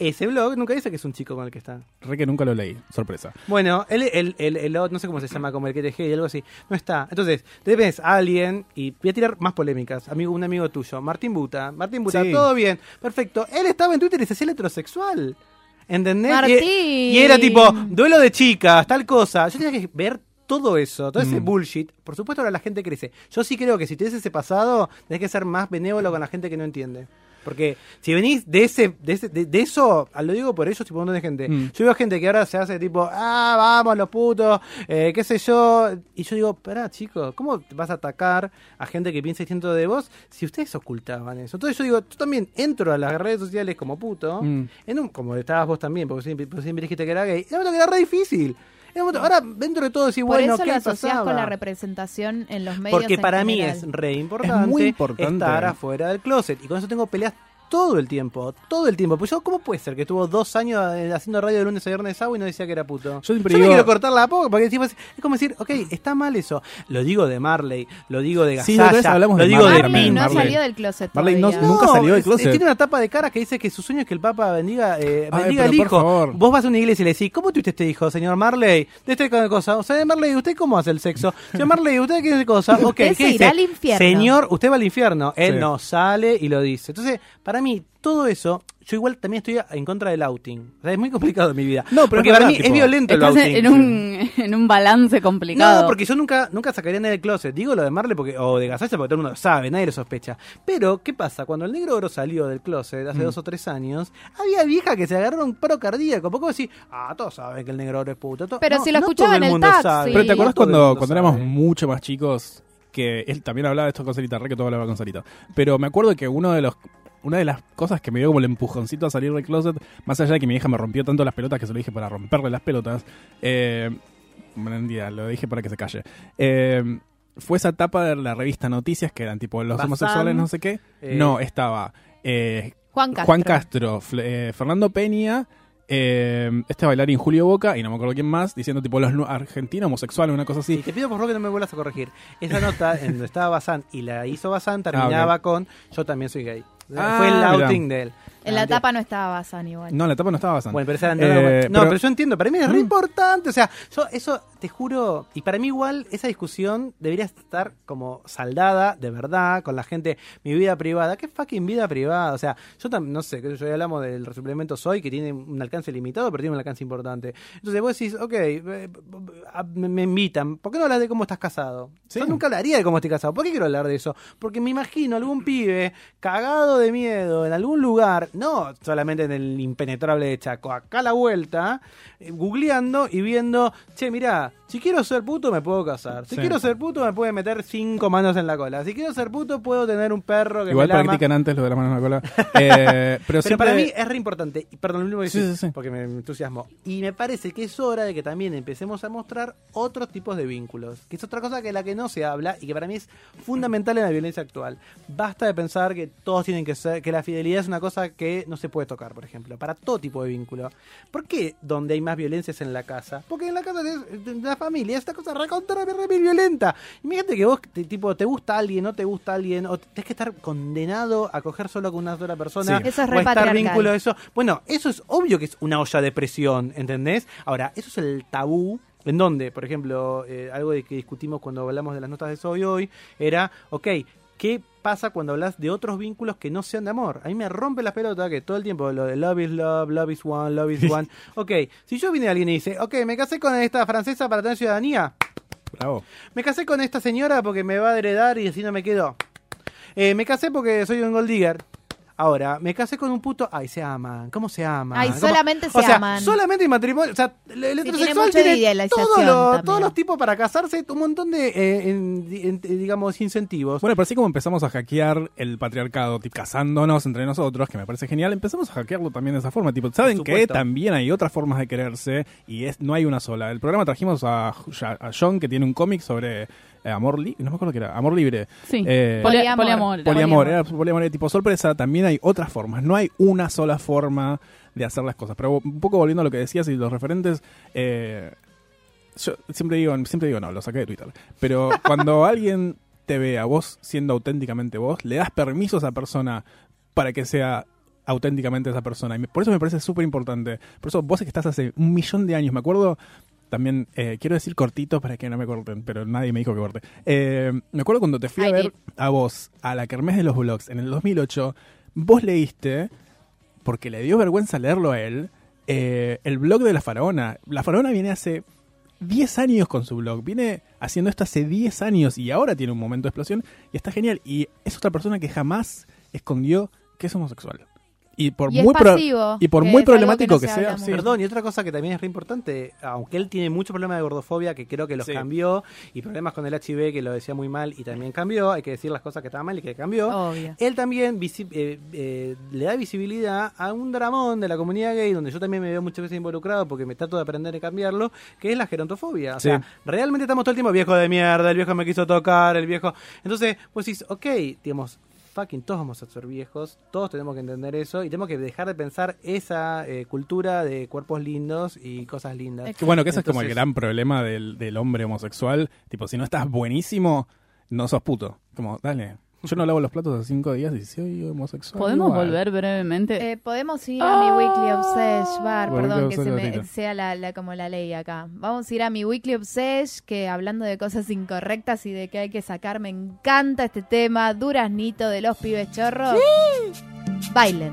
Ese blog nunca dice que es un chico con el que está. Re que nunca lo leí, sorpresa. Bueno, él, el, el, el, no sé cómo se llama, como el que te y algo así. No está. Entonces, te ves a alguien, y voy a tirar más polémicas. Amigo, un amigo tuyo, Martín Buta. Martín Buta, Sí. todo bien, perfecto. Él estaba en Twitter y se hacía el heterosexual. ¿Entendés? Martín. Y, y era tipo, duelo de chicas, tal cosa. Yo tenía que ver todo eso, todo ese Mm. bullshit. Por supuesto, ahora la gente crece. Yo sí creo que si tienes ese pasado, tenés que ser más benévolo con la gente que no entiende. Porque si venís de ese, de, ese- de, de eso, ah, lo digo por ellos, tipo un montón de gente. Mm. Yo veo gente que ahora se hace tipo, ah, vamos, los putos, eh, qué sé yo. Y yo digo, pará, chico, ¿cómo vas a atacar a gente que piensa distinto de vos si ustedes ocultaban eso? Entonces yo digo, yo también entro a las redes sociales como puto, Mm. en un, como estabas vos también, porque siempre, porque siempre dijiste que era gay. Y que era re difícil. Ahora, dentro de todo, decir, Por bueno, eso ¿qué lo asociás pasaba? con la representación en los medios. Porque en para mí general. es re importante, muy importante. estar afuera del closet. Y con eso tengo peleas todo el tiempo, todo el tiempo. Pues yo, ¿cómo puede ser que estuvo dos años eh, haciendo radio de lunes a viernes sábado y no decía que era puto? Yo siempre le digo- quiero cortar la boca porque tipo, es es como decir, ok, está mal eso. Lo digo de Marley, lo digo de Sí, Gasalla, hablamos lo de digo Marley de Marley no. Marley. salió del closet Marley no- nunca salió del closet. Tiene una tapa de cara que dice que su sueño es que el Papa bendiga, eh, Ay, bendiga al hijo. Vos vas a una iglesia y le decís, ¿cómo tuviste este hijo, señor Marley? De este cosa. O sea, Marley, ¿usted cómo hace el sexo? [laughs] Señor Marley, ¿usted qué cosa? Ok, Usted ¿qué se dice? irá al infierno. Señor, usted va al infierno. Él Sí. no sale y lo dice. Entonces, para mí, todo eso, yo igual también estoy en contra del outing. O sea, es muy complicado en mi vida. No, pero porque para mí es violento el Estás outing. en un, en un balance complicado. No, porque yo nunca, nunca sacaría a nadie del closet. Digo lo de Marley porque, o de Gasalla porque todo el mundo lo sabe, nadie lo sospecha. Pero, ¿qué pasa? Cuando el negro oro salió del closet hace Mm. dos o tres años, había viejas que se agarraron un paro cardíaco. Poco decir, ah, todos saben que el negro oro es puto. To- Pero no, si lo no escuchaba todo en el mundo taxi. sabe. Pero ¿te acuerdas No todo el cuando, cuando éramos mucho más chicos? Que él también hablaba de esto con Sarita, re que todo hablaba con Sarita. Pero me acuerdo que uno de los una de las cosas que me dio como el empujoncito a salir del closet, más allá de que mi hija me rompió tanto las pelotas que se lo dije para romperle las pelotas, eh, mentira, lo dije para que se calle. Eh, fue esa etapa de la revista Noticias que eran tipo los Bazán, homosexuales, no sé qué. eh, no, estaba eh, Juan Castro. Juan Castro, Fernando Peña, eh, este bailarín Julio Boca y no me acuerdo quién más, diciendo tipo los argentinos homosexuales, una cosa Y así. te pido por favor que no me vuelvas a corregir. Esa nota [laughs] en donde estaba Bazán y la hizo Bazán terminaba Ah, ok. con Yo también soy gay. Ah, Fue el mirá. outing de él. En la Ah, tapa no estaba Bazán igual. No, la tapa no estaba bastante. Bueno, pero esa no, Eh, no, pero- pero yo entiendo, para mí es re Mm. importante, o sea, yo eso te juro, y para mí igual esa discusión debería estar como saldada, de verdad, con la gente, mi vida privada, ¿qué fucking vida privada? O sea, yo también, no sé, que yo ya hablamos del suplemento Soy, que tiene un alcance limitado, pero tiene un alcance importante. Entonces vos decís, ok, eh, a- me, me invitan, ¿por qué no hablas de cómo estás casado? Sí. Yo nunca hablaría de cómo estoy casado, ¿por qué quiero hablar de eso? Porque me imagino algún pibe cagado de miedo en algún lugar, no solamente en el impenetrable de Chaco, acá a la vuelta, eh, googleando y viendo, che, mirá, si quiero ser puto me puedo casar, si Sí. quiero ser puto me puede meter cinco manos en la cola, si quiero ser puto puedo tener un perro que Igual me practican antes lo de la mano en la cola. [laughs] Eh, pero Pero siempre- para mí es re importante, perdón, lo último que Sí, sí. porque me entusiasmo. Y me parece que es hora de que también empecemos a mostrar otros tipos de vínculos, que es otra cosa que la que no se habla y que para mí es fundamental en la violencia actual. Basta de pensar que todos tienen que ser, que la fidelidad es una cosa que no se puede tocar, por ejemplo, para todo tipo de vínculo. ¿Por qué donde hay más violencia es en la casa? Porque en la casa de, la familia es esta cosa recontra re, re violenta. Imagínate que vos, te, tipo, te gusta alguien, no te gusta alguien, o tenés que estar condenado a coger solo con una sola persona. Sí. Eso es o estar vínculo eso. Bueno, eso es obvio que es una olla de presión, ¿entendés? Ahora, eso es el tabú. En donde, por ejemplo, eh, algo de que discutimos cuando hablamos de las notas de Soy hoy, era, ok, ¿qué pasa cuando hablas de otros vínculos que no sean de amor? A mí me rompe la pelota que todo el tiempo lo de love is love, love is one, love is one. Ok, si yo viene alguien y dice, ok, me casé con esta francesa para tener ciudadanía, Bravo. me casé con esta señora porque me va a heredar y así no me quedo. Eh, me casé porque soy un gold digger. Ahora, me casé con un puto. Ay, se aman. ¿Cómo se aman? Ay, ¿Cómo- solamente o se sea, aman. Solamente en matrimonio. O sea, el heterosexual tiene, todos, los, también. todos los tipos para casarse, un montón de, eh, en- en- digamos, incentivos. Bueno, pero así como empezamos a hackear el patriarcado, tipo, casándonos entre nosotros, que me parece genial, empezamos a hackearlo también de esa forma. Tipo, ¿saben que también hay otras formas de quererse y es no hay una sola? El programa trajimos a, a John, que tiene un cómic sobre eh, amor libre, no me acuerdo qué era, amor libre. Sí. Eh, Poli- Poliamor. poliamor. Poliamor, era poliamor de tipo sorpresa, también hay otras formas, no hay una sola forma de hacer las cosas. Pero un poco volviendo a lo que decías y los referentes, eh, yo siempre digo, siempre digo no, lo saqué de Twitter. Pero [laughs] cuando alguien te ve a vos siendo auténticamente vos, le das permiso a esa persona para que sea auténticamente esa persona. Y me- por eso me parece súper importante. Por eso vos que estás hace un millón de años, me acuerdo también, eh, quiero decir cortito para que no me corten, pero nadie me dijo que corte. Eh, me acuerdo cuando te fui a ver a vos, a la Kermés de los Blogs, en el 2008, vos leíste, porque le dio vergüenza leerlo a él, eh, el blog de la faraona. La faraona viene hace 10 años con su blog, viene haciendo esto hace 10 años y ahora tiene un momento de explosión y está genial. Y es otra persona que jamás escondió que es homosexual. Y por Y muy pasivo, y por muy problemático que no sea, sí. Perdón, y otra cosa que también es re importante, aunque él tiene mucho problema de gordofobia, que creo que los Sí. cambió, y problemas con el HIV, que lo decía muy mal y también cambió, hay que decir las cosas que estaban mal y que cambió. Obvio. Él también visi- eh, eh, le da visibilidad a un dramón de la comunidad gay, donde yo también me veo muchas veces involucrado porque me trato de aprender y cambiarlo, que es la gerontofobia. O Sí. sea, realmente estamos todo el tiempo, viejo de mierda, el viejo me quiso tocar, el viejo... Entonces, pues decís, ok, digamos, fucking todos vamos a ser viejos, todos tenemos que entender eso y tenemos que dejar de pensar esa eh, cultura de cuerpos lindos y cosas lindas. Que bueno, que ese es como el gran problema del, del hombre homosexual. Tipo, si no estás buenísimo, no sos puto. Como, dale. Yo no lavo los platos hace cinco días y soy homosexual. ¿Podemos igual. volver brevemente? Eh, Podemos ir a mi Weekly Obsesh, Bar, perdón que se me- sea la, la- como la ley acá. Vamos a ir a mi Weekly Obsesh, que hablando de cosas incorrectas y de que hay que sacar, me encanta este tema, Duraznito de los pibes chorros. Bailen.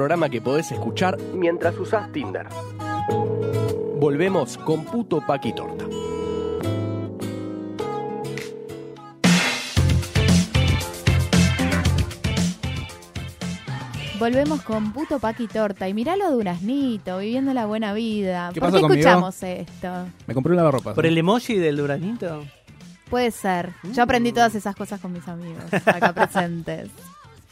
Programa que podés escuchar mientras usás Tinder. Volvemos con Puto Paqui Torta. Volvemos con puto Paqui Torta. Y miralo Duraznito, viviendo la buena vida. ¿Qué ¿Por pasa qué conmigo? escuchamos esto? Me compré un lavarropas. ¿Por el emoji del duraznito? Puede ser. Yo aprendí todas esas cosas con mis amigos acá [laughs] presentes.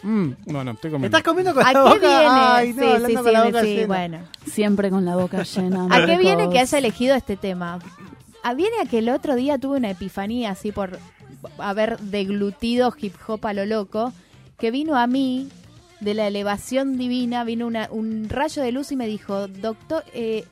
Mm, no, no, estoy comiendo. ¿Estás comiendo con ¿A la qué boca? viene? Ay, no, sí, sí, sí, con la boca sí, llena. bueno. Siempre con la boca llena. ¿A qué viene que haya elegido este tema? ¿A viene a que el otro día tuve una epifanía así por haber deglutido hip hop a lo loco, que vino a mí de la elevación divina, vino una- un rayo de luz y me dijo, doctor, eh,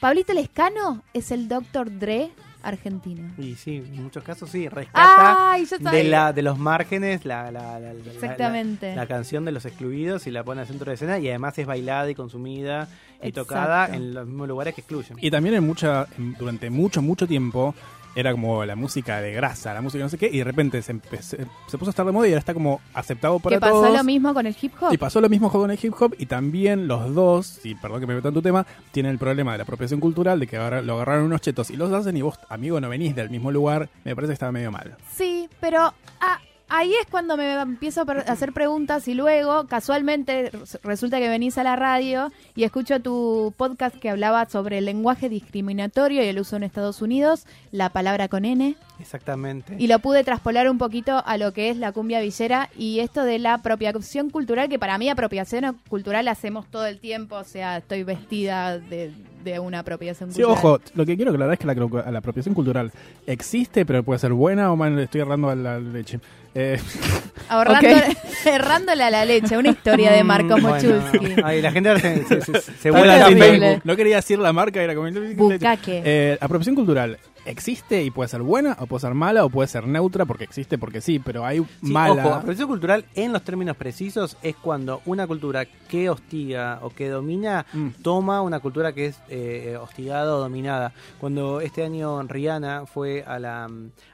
Pablito Lescano es el doctor Dre argentino. Y sí, en muchos casos sí, rescata Ay, de, la, de los márgenes la, la, la- la- la- Exactamente. la canción de los excluidos y la pone al centro de escena y además es bailada y consumida y Exacto. tocada en los mismos lugares que excluyen. Y también en mucha, en- durante mucho, mucho tiempo era como la música de grasa, la música no sé qué, y de repente se, empe- se, puso a estar de moda y ahora está como aceptado por que pasó todos. lo mismo con el hip hop. Y pasó lo mismo con el hip hop y también los dos, y perdón que me meto en tu tema, tienen el problema de la apropiación cultural, de que ahora lo agarraron unos chetos y los hacen y vos, amigo, no venís del mismo lugar, me parece que estaba medio mal. Sí, pero ah, ahí es cuando me empiezo a hacer preguntas y luego, casualmente, res- resulta que venís a la radio y escucho tu podcast que hablaba sobre el lenguaje discriminatorio y el uso en Estados Unidos, la palabra con N, Exactamente. y lo pude traspolar un poquito a lo que es la cumbia villera y esto de la apropiación cultural, que para mí apropiación cultural la hacemos todo el tiempo, o sea, estoy vestida de, de una apropiación Sí, cultural. ojo, lo que quiero aclarar es que la, apropiación cultural existe, pero puede ser buena o mal, le estoy errando a la leche. Eh, [laughs] Ahorrando, Ok. [laughs] errándole a la leche, una historia de Marco Mm, bueno. Mochulski. [laughs] Ay, la gente se, se, se, se vuela no, no quería decir la marca, era como... Bucaque. Eh, apropiación cultural existe y puede ser buena o puede ser mala o puede ser neutra porque existe porque sí, pero hay Sí, mala. Ojo, apropiación cultural en los términos precisos es cuando una cultura que hostiga o que domina Mm. toma una cultura que es eh, hostigada o dominada. Cuando este año Rihanna fue a la,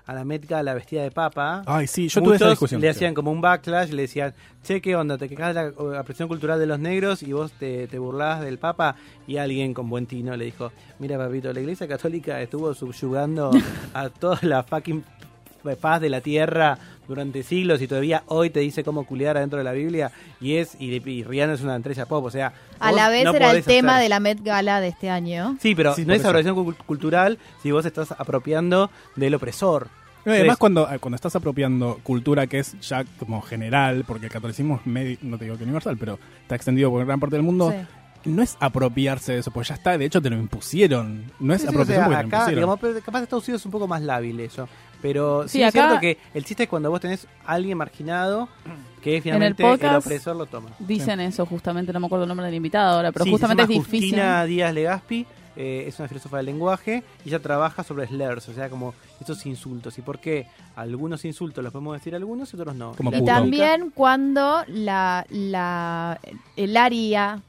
a la Met Gala vestida de papa, Ay, sí, yo tuve esa discusión. le hacían como un backlash, le decían, che, ¿qué onda? ¿Te quejas de la apropiación cultural de los negros y vos te, te burlás del papa? Y alguien con buen tino le dijo, mira papito, la iglesia católica estuvo subyugando a toda la fucking paz de la tierra durante siglos y todavía hoy te dice cómo culiar adentro de la Biblia y es y, y Rihanna es una estrella pop, o sea, A la vez no era el tema hacer- de la Met Gala de este año. Sí, pero Sí, no es apropiación cul- cultural si vos estás apropiando del opresor. Además, Entonces, cuando, eh, cuando estás apropiando cultura que es ya como general, porque el catolicismo es medio, no te digo que universal, pero está extendido por gran parte del mundo, Sí. No es apropiarse de eso, pues ya está, de hecho te lo impusieron. No es Sí, sí, o apropiación sea, porque te lo acá, impusieron. digamos, pero capaz Estados Unidos es un poco más lábil eso. Pero sí, Sí, es acá- cierto que el chiste es cuando vos tenés a alguien marginado que finalmente el, podcast opresor lo toma. Dicen eso justamente, no me acuerdo el nombre del invitado ahora, pero Sí, justamente es se llama difícil. Justina Díaz Legaspi eh, es una filósofa del lenguaje y ella trabaja sobre slurs, o sea, como estos insultos. ¿Y por qué algunos insultos los podemos decir algunos y otros no? Como Y puto. también cuando la, la, el área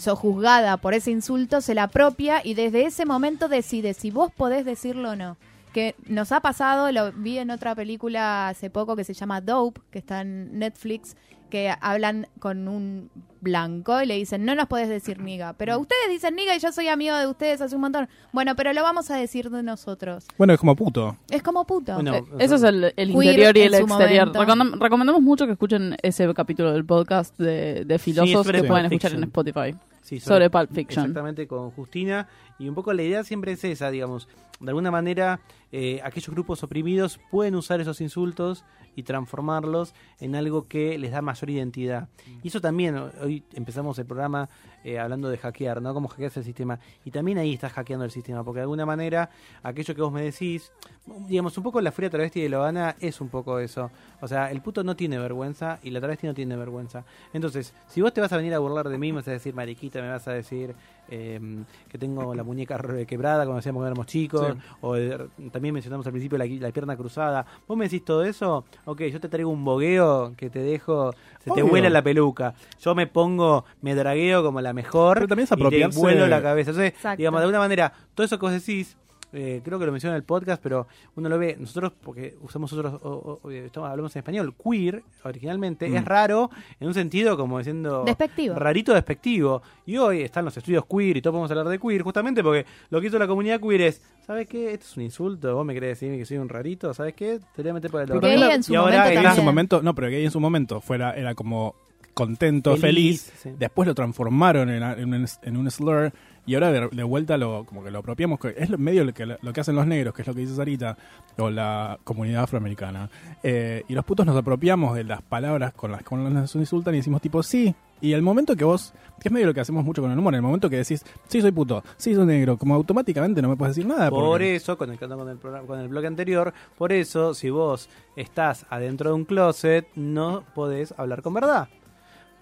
sojuzgada por ese insulto se la apropia y desde ese momento decide si vos podés decirlo o no. Que nos ha pasado, lo vi en otra película hace poco que se llama Dope, que está en Netflix, que hablan con un blanco y le dicen, no nos podés decir niga. Pero ustedes dicen niga y yo soy amigo de ustedes hace un montón. Bueno, pero lo vamos a decir de nosotros. Bueno, es como puto. Es como puto. Bueno, Eh, Eso es el, interior y el exterior. recomendamos mucho que escuchen ese capítulo del podcast de, de Filosos que pueden escuchar en. Spotify. Sí, sobre Pulp Fiction. Exactamente, con Justina. Y un poco la idea siempre es esa, digamos. De alguna manera, eh, aquellos grupos oprimidos pueden usar esos insultos y transformarlos en algo que les da mayor identidad. Y eso también, hoy empezamos el programa eh, hablando de hackear, ¿no? Cómo hackeas el sistema. Y también ahí estás hackeando el sistema, porque de alguna manera, aquello que vos me decís, digamos, un poco la furia travesti de Loana es un poco eso. O sea, el puto no tiene vergüenza y la travesti no tiene vergüenza. Entonces, si vos te vas a venir a burlar de mí, me vas a decir mariquita, me vas a decir eh, que tengo la muñeca re- quebrada cuando hacíamos cuando éramos chicos, Sí. o también mencionamos al principio la, la pierna cruzada. Vos me decís todo eso, ok, yo te traigo un bogueo que te dejo, se te vuela la peluca. Yo me pongo, me dragueo como la mejor Pero también es y te vuelo la cabeza. Entonces, Exacto. digamos, de alguna manera, todo eso que vos decís eh, creo que lo mencioné en el podcast, pero uno lo ve, nosotros, porque usamos otros, o- o- estamos- hablamos en español, queer, originalmente, Mm. es raro en un sentido como diciendo... Despectivo. Rarito despectivo. Y hoy están los estudios queer y todos podemos hablar de queer, justamente porque lo que hizo la comunidad queer es, ¿sabes qué? Esto es un insulto, vos me querés decir que soy un rarito, ¿sabes qué? Te voy a meter por el Pero orto". Gay también en su Y ahora momento en su momento, no, pero gay en su momento fuera, era como contento, Feliz, feliz. sí. Después lo transformaron en, en un slur y ahora de, de vuelta lo como que lo apropiamos. que Es medio lo que, lo que hacen los negros, que es lo que dice Sarita, o la comunidad afroamericana. Eh, y los putos nos apropiamos de las palabras con las que nos insultan y decimos tipo sí. Y el momento que vos, que es medio lo que hacemos mucho con el humor, el momento que decís, sí soy puto, sí soy negro, como automáticamente no me puedes decir nada. Por porque- eso, conectando con el programa, con el bloque anterior, por eso, si vos estás adentro de un closet, no podés hablar con verdad.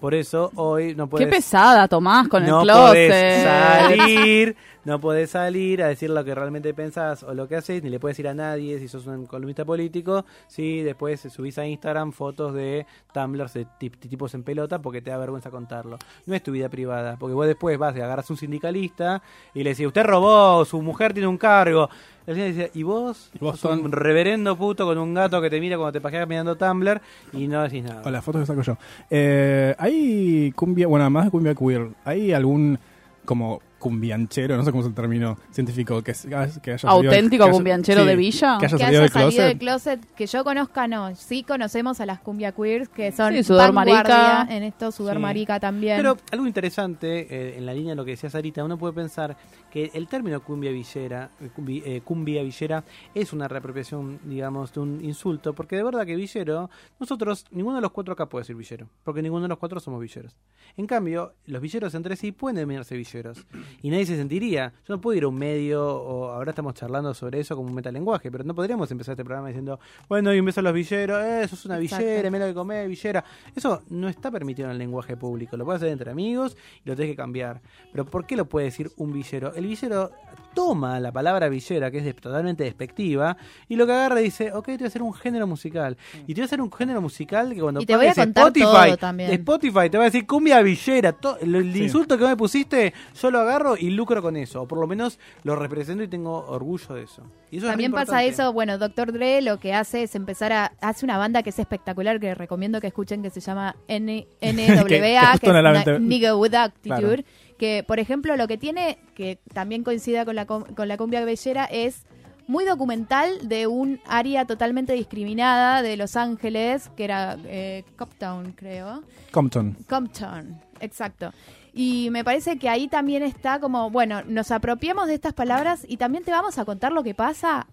Por eso hoy no Qué podés, pesada, Tomás, con no el closet. podés salir, no podés salir a decir lo que realmente pensás o lo que haces, ni le puedes decir a nadie si sos un columnista político, si después subís a Instagram fotos de Tumblr de tip- tipos en pelota porque te da vergüenza contarlo. No es tu vida privada, porque vos después vas y agarras un sindicalista y le decís, usted robó, su mujer tiene un cargo. El señor dice, ¿y vos? Y vos Sos un reverendo puto con un gato que te mira cuando te pajeas mirando Tumblr y no decís nada. O las fotos que saco yo. Eh, hay cumbia, bueno, además de cumbia queer, ¿hay algún como cumbianchero, no sé cómo es el término científico, que, que haya salido- Auténtico que haya- cumbianchero de villa? Que haya que salido haya del salido closet. del closet, que yo conozca, no. Sí conocemos a las cumbia queers, que son Sí, Sudor vanguardia Marica. en esto, Sudor Sí. Marica también. Pero algo interesante, eh, en la línea de lo que decía Sarita, uno puede pensar que el término cumbia villera, eh, cumbi- eh, cumbia villera, es una reapropiación, digamos, de un insulto, porque de verdad que villero, nosotros, ninguno de los cuatro acá puede decir villero, porque ninguno de los cuatro somos villeros. En cambio, los villeros entre sí pueden denominarse villeros, y nadie se sentiría. Yo no puedo ir a un medio, o ahora estamos charlando sobre eso como un metalenguaje, pero no podríamos empezar este programa diciendo, bueno, y un beso a los villeros, eh, sos una Exacto. villera, mira que comés, villera. Eso no está permitido en el lenguaje público. Lo puedes hacer entre amigos y lo tenés que cambiar. Pero ¿por qué lo puede decir un villero? El villero toma la palabra villera, que es totalmente despectiva, y lo que agarra dice, ok, te voy a hacer un género musical. Y te voy a hacer un género musical que cuando Y te voy a pagues Spotify. Spotify te va a decir cumbia villera. El Sí. insulto que me pusiste, yo lo agarro y lucro con eso. O por lo menos lo represento y tengo orgullo de eso. Y eso es re También pasa eso, bueno, Doctor Dre lo que hace es empezar a... Hace una banda que es espectacular, que recomiendo que escuchen, que se llama N NWA, [laughs] Que- que es Nigga with Attitude, Claro. que por ejemplo lo que tiene, que también coincide con la, con la cumbia bellera, es muy documental de un área totalmente discriminada de Los Ángeles, que era eh, Coptown, creo. Compton. Compton, exacto. Y me parece que ahí también está como, bueno, nos apropiamos de estas palabras y también te vamos a contar lo que pasa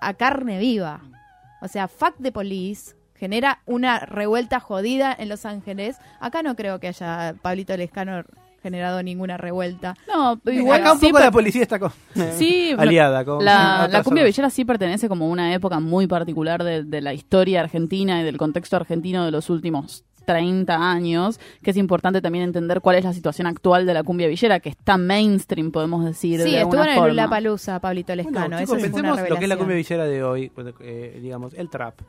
a carne viva. O sea, fuck the police genera una revuelta jodida en Los Ángeles. Acá no creo que haya Pablito Lescano generado ninguna revuelta. No, igual Acá un sí poco la policía está con- Sí, [laughs] aliada con La, la cumbia villera sí pertenece como a una época muy particular de, de la historia argentina y del contexto argentino de los últimos 30 años, que es importante también entender cuál es la situación actual de la cumbia villera, que está mainstream, podemos decir. Sí, de estuvo alguna en el forma. Palusa, Pablito Lescano. Bueno, chicos, pensemos lo que es la cumbia villera de hoy, eh, digamos, el trap.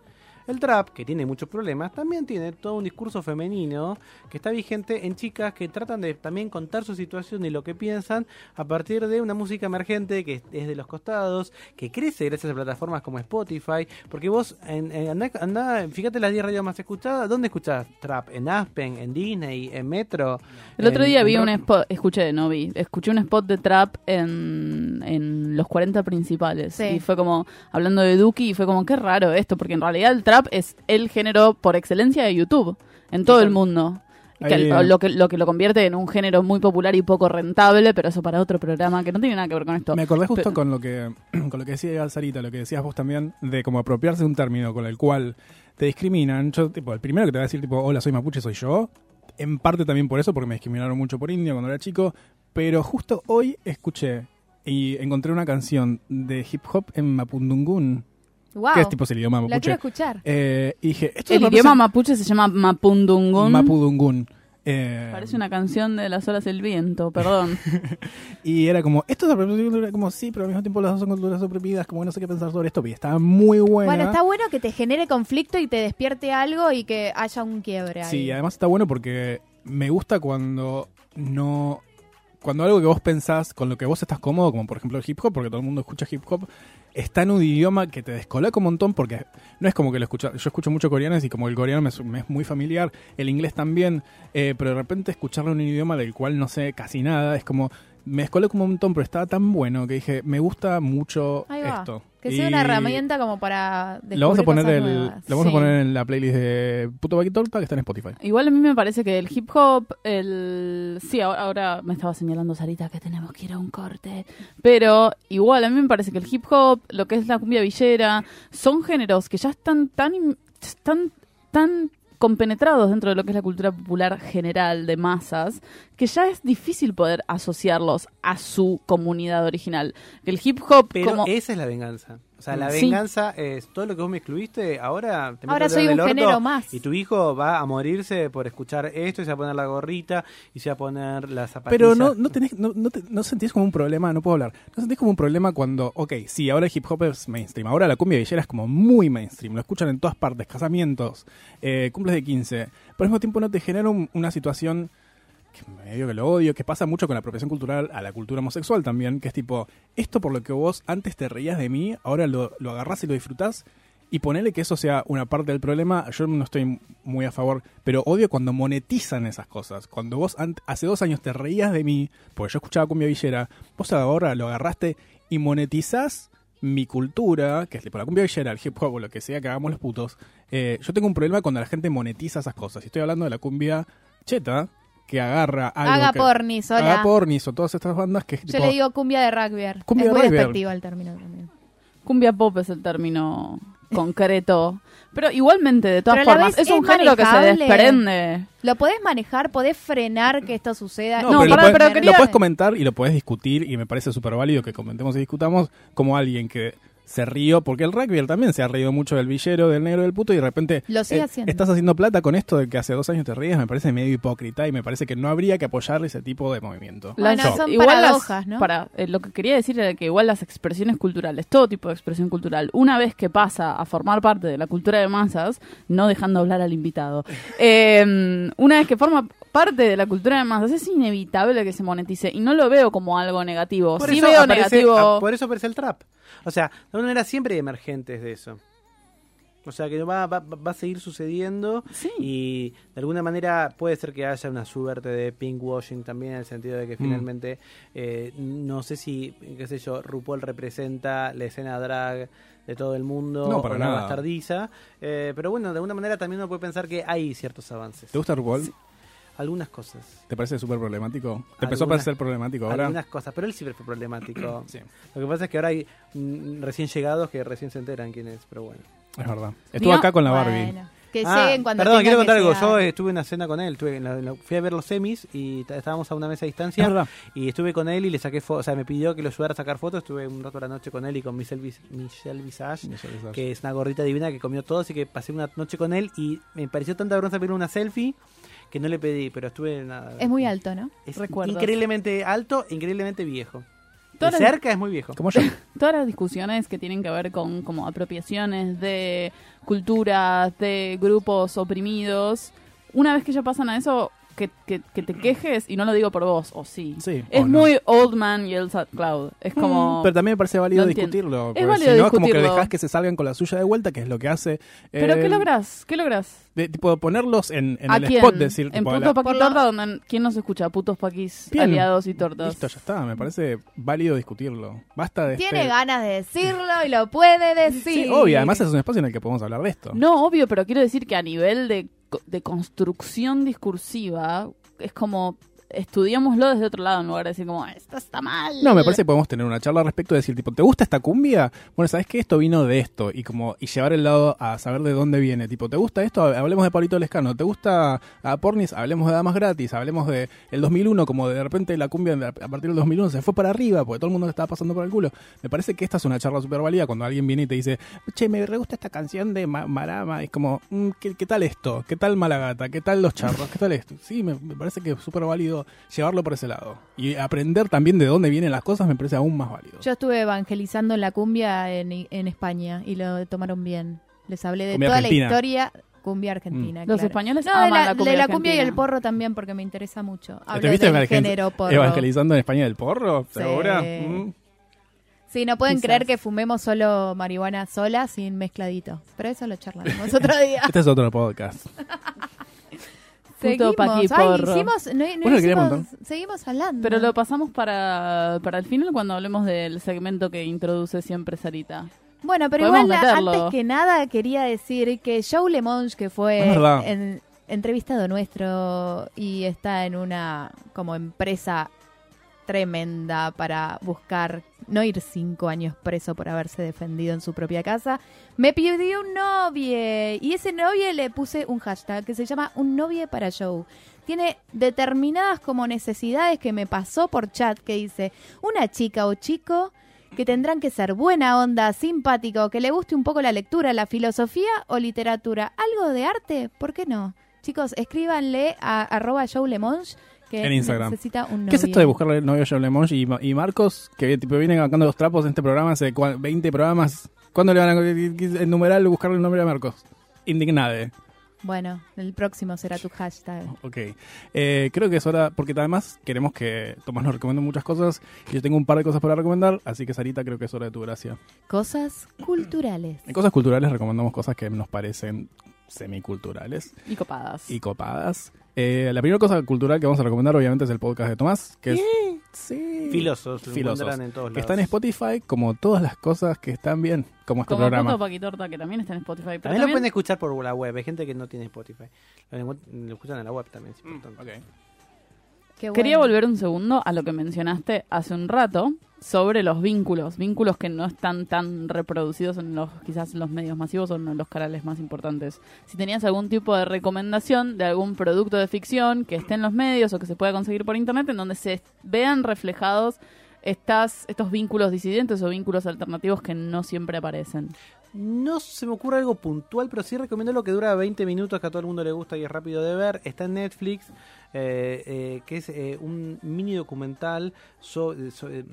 El trap, que tiene muchos problemas, también tiene todo un discurso femenino que está vigente en chicas que tratan de también contar su situación y lo que piensan a partir de una música emergente que es de los costados, que crece gracias a plataformas como Spotify, porque vos, en, en- andá, andá, fíjate las 10 radios más escuchadas, ¿dónde escuchás trap? ¿En Aspen? ¿En Disney? ¿En Metro? El otro día vi un spot, escuché, no vi, escuché un spot de trap en, en los 40 principales. Sí. Y fue como, hablando de Duki, y fue como, qué raro esto, porque en realidad el trap es el género por excelencia de YouTube, en todo el mundo. Que lo, que, lo que lo convierte en un género muy popular y poco rentable, pero eso para otro programa que no tiene nada que ver con esto. Me acordé justo Pero- con lo que [clears throat] con lo que decía Sarita, lo que decías vos también, de como apropiarse de un término con el cual te discriminan. Yo, tipo, el primero que te va a decir, tipo, hola, soy mapuche, soy yo. En parte también por eso, porque me discriminaron mucho por indio cuando era chico. Pero justo hoy escuché y encontré una canción de hip hop en Mapundungun, Wow, que es tipo es el idioma la mapuche. quiero escuchar. Eh, y dije, esto El idioma parece- mapuche se llama Mapundungun. Mapudungun. Eh, Parece una canción de las olas del viento, perdón. [laughs] Y era como, esto es cultural, como sí, pero al mismo tiempo las dos son culturas oprimidas, como que no sé qué pensar sobre esto. Y estaba muy buena. Bueno, está bueno que te genere conflicto y te despierte algo y que haya un quiebre ahí. Sí, además está bueno porque me gusta cuando no cuando algo que vos pensás, con lo que vos estás cómodo, como por ejemplo el hip hop, porque todo el mundo escucha hip hop, está en un idioma que te descoloca un montón porque no es como que lo escucho, yo escucho mucho coreanos y como el coreano me, me es muy familiar, el inglés también, eh, pero de repente escucharlo en un idioma del cual no sé casi nada, es como, me descoloca un montón, pero estaba tan bueno que dije, me gusta mucho esto. Que sea Y una herramienta como para Lo vamos a poner, cosas el, lo vamos Sí. a poner en la playlist de Puto Baquitorta que está en Spotify. Igual a mí me parece que el hip hop, el... Sí, ahora, ahora me estaba señalando Sarita que tenemos que ir a un corte. Pero igual a mí me parece que el hip hop, lo que es la cumbia villera, son géneros que ya están tan... están tan compenetrados dentro de lo que es la cultura popular general de masas, que ya es difícil poder asociarlos a su comunidad original. El hip hop Pero como... esa es la venganza. O sea, la Sí. venganza es todo lo que vos me excluiste, ahora te Ahora soy un género más. Y tu hijo va a morirse por escuchar esto y se va a poner la gorrita y se va a poner las zapatillas. Pero no, no, tenés, no, no, te- no sentís como un problema, no puedo hablar, no sentís como un problema cuando, ok, sí, ahora el hip hop es mainstream, ahora la cumbia villera es como muy mainstream, lo escuchan en todas partes, casamientos, eh, cumples de 15, pero al mismo tiempo no te genera un- una situación que medio que lo odio, que pasa mucho con la apropiación cultural a la cultura homosexual también, que es tipo, esto por lo que vos antes te reías de mí, ahora lo, lo agarrás y lo disfrutás, y ponele que eso sea una parte del problema, yo no estoy muy a favor, pero odio cuando monetizan esas cosas. Cuando vos hace dos años te reías de mí, porque yo escuchaba cumbia villera, vos ahora lo agarraste y monetizás mi cultura, que es tipo la cumbia villera, el hip hop lo que sea que hagamos los putos. Eh, yo tengo un problema cuando la gente monetiza esas cosas. Y estoy hablando de la cumbia cheta, que agarra algo Haga que- pornis, hola. Haga pornis o todas estas bandas que Yo tipo, le digo cumbia de rugby. Cumbia es de muy rugby. despectivo el término también. Cumbia pop es el término concreto. Pero igualmente, de todas formas, es un género que se desprende. ¿Lo podés manejar? ¿Podés frenar que esto suceda? No, No, pero, lo, puedes, pero quería- lo puedes comentar y lo puedes discutir y me parece súper válido que comentemos y discutamos como alguien que se rió, porque el rugby él también se ha reído mucho del villero, del negro, del puto y de repente eh, Lo sigue haciendo. estás haciendo plata con esto de que hace dos años te ríes, me parece medio hipócrita y me parece que no habría que apoyar ese tipo de movimiento. Bueno, Yo. son igual paradojas, las- ¿no? Para, eh, lo que quería decir era que igual las expresiones culturales, todo tipo de expresión cultural, una vez que pasa a formar parte de la cultura de masas, no dejando hablar al invitado, [laughs] eh, una vez que forma parte de la cultura de masas, es inevitable que se monetice y no lo veo como algo negativo. Por sí eso veo aparece- negativo. por eso aparece el trap. O sea, de alguna manera siempre hay emergentes de eso. O sea, que va, va, va a seguir sucediendo Sí. y de alguna manera puede ser que haya una suerte de pinkwashing también en el sentido de que Mm. finalmente eh, no sé si, qué sé yo, RuPaul representa la escena drag de todo el mundo No, para o la nada. bastardiza, eh, pero bueno, de alguna manera también uno puede pensar que hay ciertos avances. ¿Te gusta RuPaul? Algunas cosas. ¿Te parece súper problemático? ¿Te empezó a Algunas- parecer problemático ahora? Algunas cosas, pero él siempre fue problemático. [clears throat] Sí, Lo que pasa es que ahora hay mm, recién llegados que recién se enteran quién es, pero bueno. es verdad. Estuvo acá con la Barbie. Bueno, que Ah, lleguen cuando perdón, tengan quiero que contar algo. llegar. Yo estuve en una cena con él. Estuve en la- en la- fui a ver los semis y estábamos a una mesa a Es distancia. verdad. Y estuve con él y le saqué fotos. O sea, me pidió que lo ayudara a sacar fotos. Estuve un rato a la noche con él y con Michelle, Vis- Michelle Visage, que es una gordita divina que comió todo. Así que pasé una noche con él y me pareció tanta vergüenza pedir una selfie que no le pedí. Pero estuve. Nada, Es muy alto, ¿no? Es Recuerdos. increíblemente alto, increíblemente viejo. De Todas las- cerca es muy viejo. Como yo. [laughs] todas las discusiones que tienen que ver con como apropiaciones de culturas, de grupos oprimidos, una vez que ya pasan a eso, que, que, que te quejes, y no lo digo por vos, o sí. Sí, es o no. muy Old Man Yells at Cloud. Es como... Pero también me parece válido No discutirlo. Es válido si no, es como que discutirlo. dejas que se salgan con la suya de vuelta, que es lo que hace. ¿Pero eh, qué lográs? ¿Qué lográs? De, tipo, ponerlos en, en ¿A el quién? spot, decir, en tipo, Puto la- Paqui Por lo- Torta, donde ¿quién nos escucha? Putos paquis Bien. aliados y tortas. Listo, ya está. Me parece válido discutirlo. Basta de. Tiene este- ganas de decirlo y lo puede decir. Sí, obvio. Además, es un espacio en el que podemos hablar de esto. No, obvio, pero quiero decir que a nivel de, de construcción discursiva, es como estudiámoslo desde otro lado en lugar de decir como, esto está mal. No, me parece que podemos tener una charla al respecto de decir, tipo, ¿te gusta esta cumbia? Bueno, ¿sabes qué? Esto vino de esto. Y como y llevar el lado a saber de dónde viene. Tipo, ¿te gusta esto? Hablemos de Pablito Lescano. ¿Te gusta a Pornis? Hablemos de Damas Gratis. Hablemos de el 2001, como de repente la cumbia a partir del 2001 se fue para arriba porque todo el mundo estaba pasando por el culo. Me parece que esta es una charla súper válida cuando alguien viene y te dice, che, me re gusta esta canción de Ma- Marama. Es como, mm, ¿qué, qué tal esto? ¿Qué tal Malagata? ¿Qué tal Los Charros? ¿Qué tal esto? Sí, me, me parece que es súper válido llevarlo por ese lado. Y aprender también de dónde vienen las cosas me parece aún más válido. Yo estuve evangelizando la cumbia en, en España y lo tomaron bien. Les hablé de Cumbia toda argentina. la historia. cumbia argentina. Los claro. españoles no, aman de la, la cumbia de la cumbia y el porro también, porque me interesa mucho. Hablo ¿Te viste del evangel- género porro. evangelizando en España del porro? Sí. ¿Segura? Mm. Sí, no pueden Quizás. creer que fumemos solo marihuana sola sin mezcladito. Pero eso lo charlaremos otro día. [laughs] Este es otro podcast. [laughs] Puto paqui Ay, porro. hicimos, no, no Bueno, quería un hicimos- seguimos hablando. Pero lo pasamos para, para el final cuando hablemos del segmento que introduce siempre Sarita. Bueno, pero Podemos igual meterlo. antes que nada quería decir que Joe Lemonge, que Es fue verdad. en- entrevistado nuestro y está en una como empresa tremenda para buscar no ir cinco años preso por haberse defendido en su propia casa, me pidió un novie y ese novie le puse un hashtag que se llama un novie para Joe. Tiene determinadas como necesidades que me pasó por chat que dice una chica o chico que tendrán que ser buena onda, simpático, que le guste un poco la lectura, la filosofía o literatura. ¿Algo de arte? ¿Por qué no? Chicos, escríbanle a arroba Joe Lemonge que En Instagram. necesita un novio. ¿Qué es esto de buscarle el novio Lemonge y, y Marcos, que tipo, vienen bancando los trapos en este programa hace cua- 20 programas? ¿Cuándo le van a el numeral buscarle el nombre a Marcos? Indignade. Bueno, el próximo será tu hashtag. Ok. Eh, creo que es hora, porque además queremos que Tomás nos recomiende muchas cosas y yo tengo un par de cosas para recomendar, así que Sarita creo que es hora de tu gracia. Cosas culturales. En cosas culturales recomendamos cosas que nos parecen semiculturales Y copadas. y copadas. Eh, la primera cosa cultural que vamos a recomendar obviamente es el podcast de Tomás, que es... Sí. Filosos, lo Filosos. encuentran en todos Que lados. está en Spotify como todas las cosas que están bien, como este Como programa. Paquitorta, que también está en Spotify. Pero También lo pueden escuchar por la web. Hay gente que no tiene Spotify. Lo, escuchan en la web también. es importante. Qué Quería bueno. volver un segundo a lo que mencionaste hace un rato sobre los vínculos, vínculos que no están tan reproducidos en los quizás en los medios masivos o en los canales más importantes. Si tenías algún tipo de recomendación de algún producto de ficción que esté en los medios o que se pueda conseguir por internet en donde se vean reflejados estas, estos vínculos disidentes o vínculos alternativos que no siempre aparecen. No se me ocurre algo puntual, pero sí recomiendo lo que dura 20 minutos, que a todo el mundo le gusta y es rápido de ver. Está en Netflix, eh, eh, que es eh, un mini documental so- so- eh,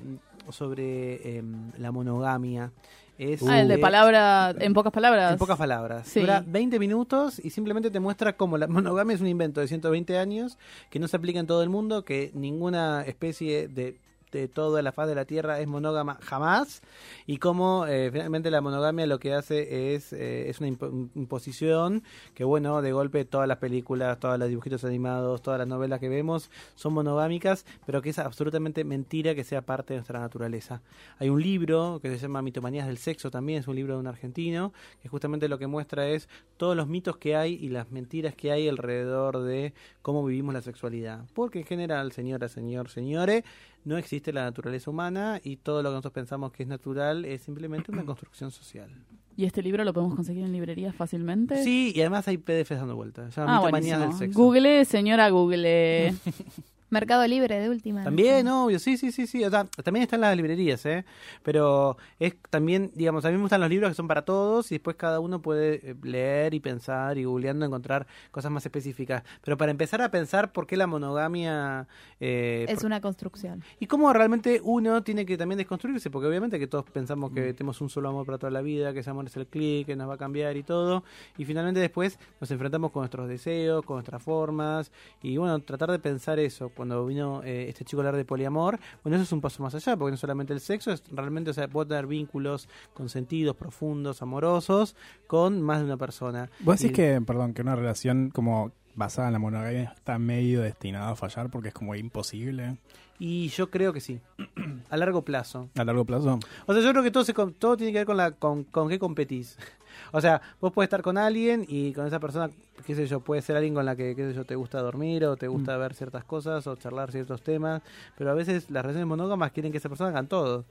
sobre em, la monogamia. Es, ah, el de eh, palabra, en pocas palabras. En pocas palabras. Sí. Dura 20 minutos y simplemente te muestra cómo la [laughs] monogamia es un invento de 120 años que no se aplica en todo el mundo, que ninguna especie de, de toda la faz de la Tierra es monógama jamás y cómo eh, finalmente la monogamia lo que hace es, eh, es una impo- imposición que bueno, de golpe todas las películas, todos los dibujitos animados, todas las novelas que vemos son monogámicas, pero que es absolutamente mentira que sea parte de nuestra naturaleza. Hay un libro que se llama Mitomanías del Sexo también, es un libro de un argentino, que justamente lo que muestra es todos los mitos que hay y las mentiras que hay alrededor de cómo vivimos la sexualidad. Porque en general, señora, señor, señores, no existe la naturaleza humana y todo lo que nosotros pensamos que es natural es simplemente una construcción social. ¿Y este libro lo podemos conseguir en librerías fácilmente? Sí, y además hay PDFs dando vueltas. Ah, del Sexo. Google, señora Google. [laughs] Mercado Libre de última. También, obvio, sí, sí, sí, sí. O sea, también están las librerías, ¿eh? Pero es también, digamos, a mí me gustan los libros que son para todos y después cada uno puede eh, leer y pensar y googleando encontrar cosas más específicas. Pero para empezar a pensar por qué la monogamia... eh, Es por- una construcción. y cómo realmente uno tiene que también desconstruirse, porque obviamente que todos pensamos Mm. que tenemos un solo amor para toda la vida, que ese amor es el clic, que nos va a cambiar y todo, y finalmente después nos enfrentamos con nuestros deseos, con nuestras formas, y bueno, tratar de pensar eso. Cuando vino eh, este chico a hablar de poliamor, bueno, eso es un paso más allá, porque no solamente el sexo, es realmente, o sea, puedo tener vínculos consentidos, profundos, amorosos, con más de una persona. Vos decís Y- que, perdón, que una relación como basada en la monogamia está medio destinada a fallar porque es como imposible Y yo creo que sí, [clears throat] a largo plazo. a largo plazo. O sea, yo creo que todo, se, todo tiene que ver con, la, con, con qué competís. [laughs] O sea, vos puedes estar con alguien y con esa persona, qué sé yo, puede ser alguien con la que, qué sé yo, te gusta dormir o te gusta ver ciertas cosas o charlar ciertos temas, pero a veces las relaciones monógamas quieren que esa persona hagan todo.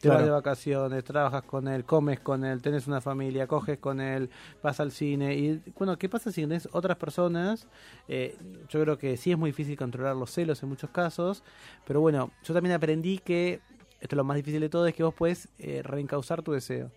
Te vas de vacaciones, trabajas con él, comes con él, tenés una familia, coges con él, vas al cine. Y bueno, ¿qué pasa si tenés otras personas? Eh, yo creo que sí es muy difícil controlar los celos en muchos casos, pero bueno, yo también aprendí que esto es lo más difícil de todo, es que vos puedes eh, reencauzar tu deseo.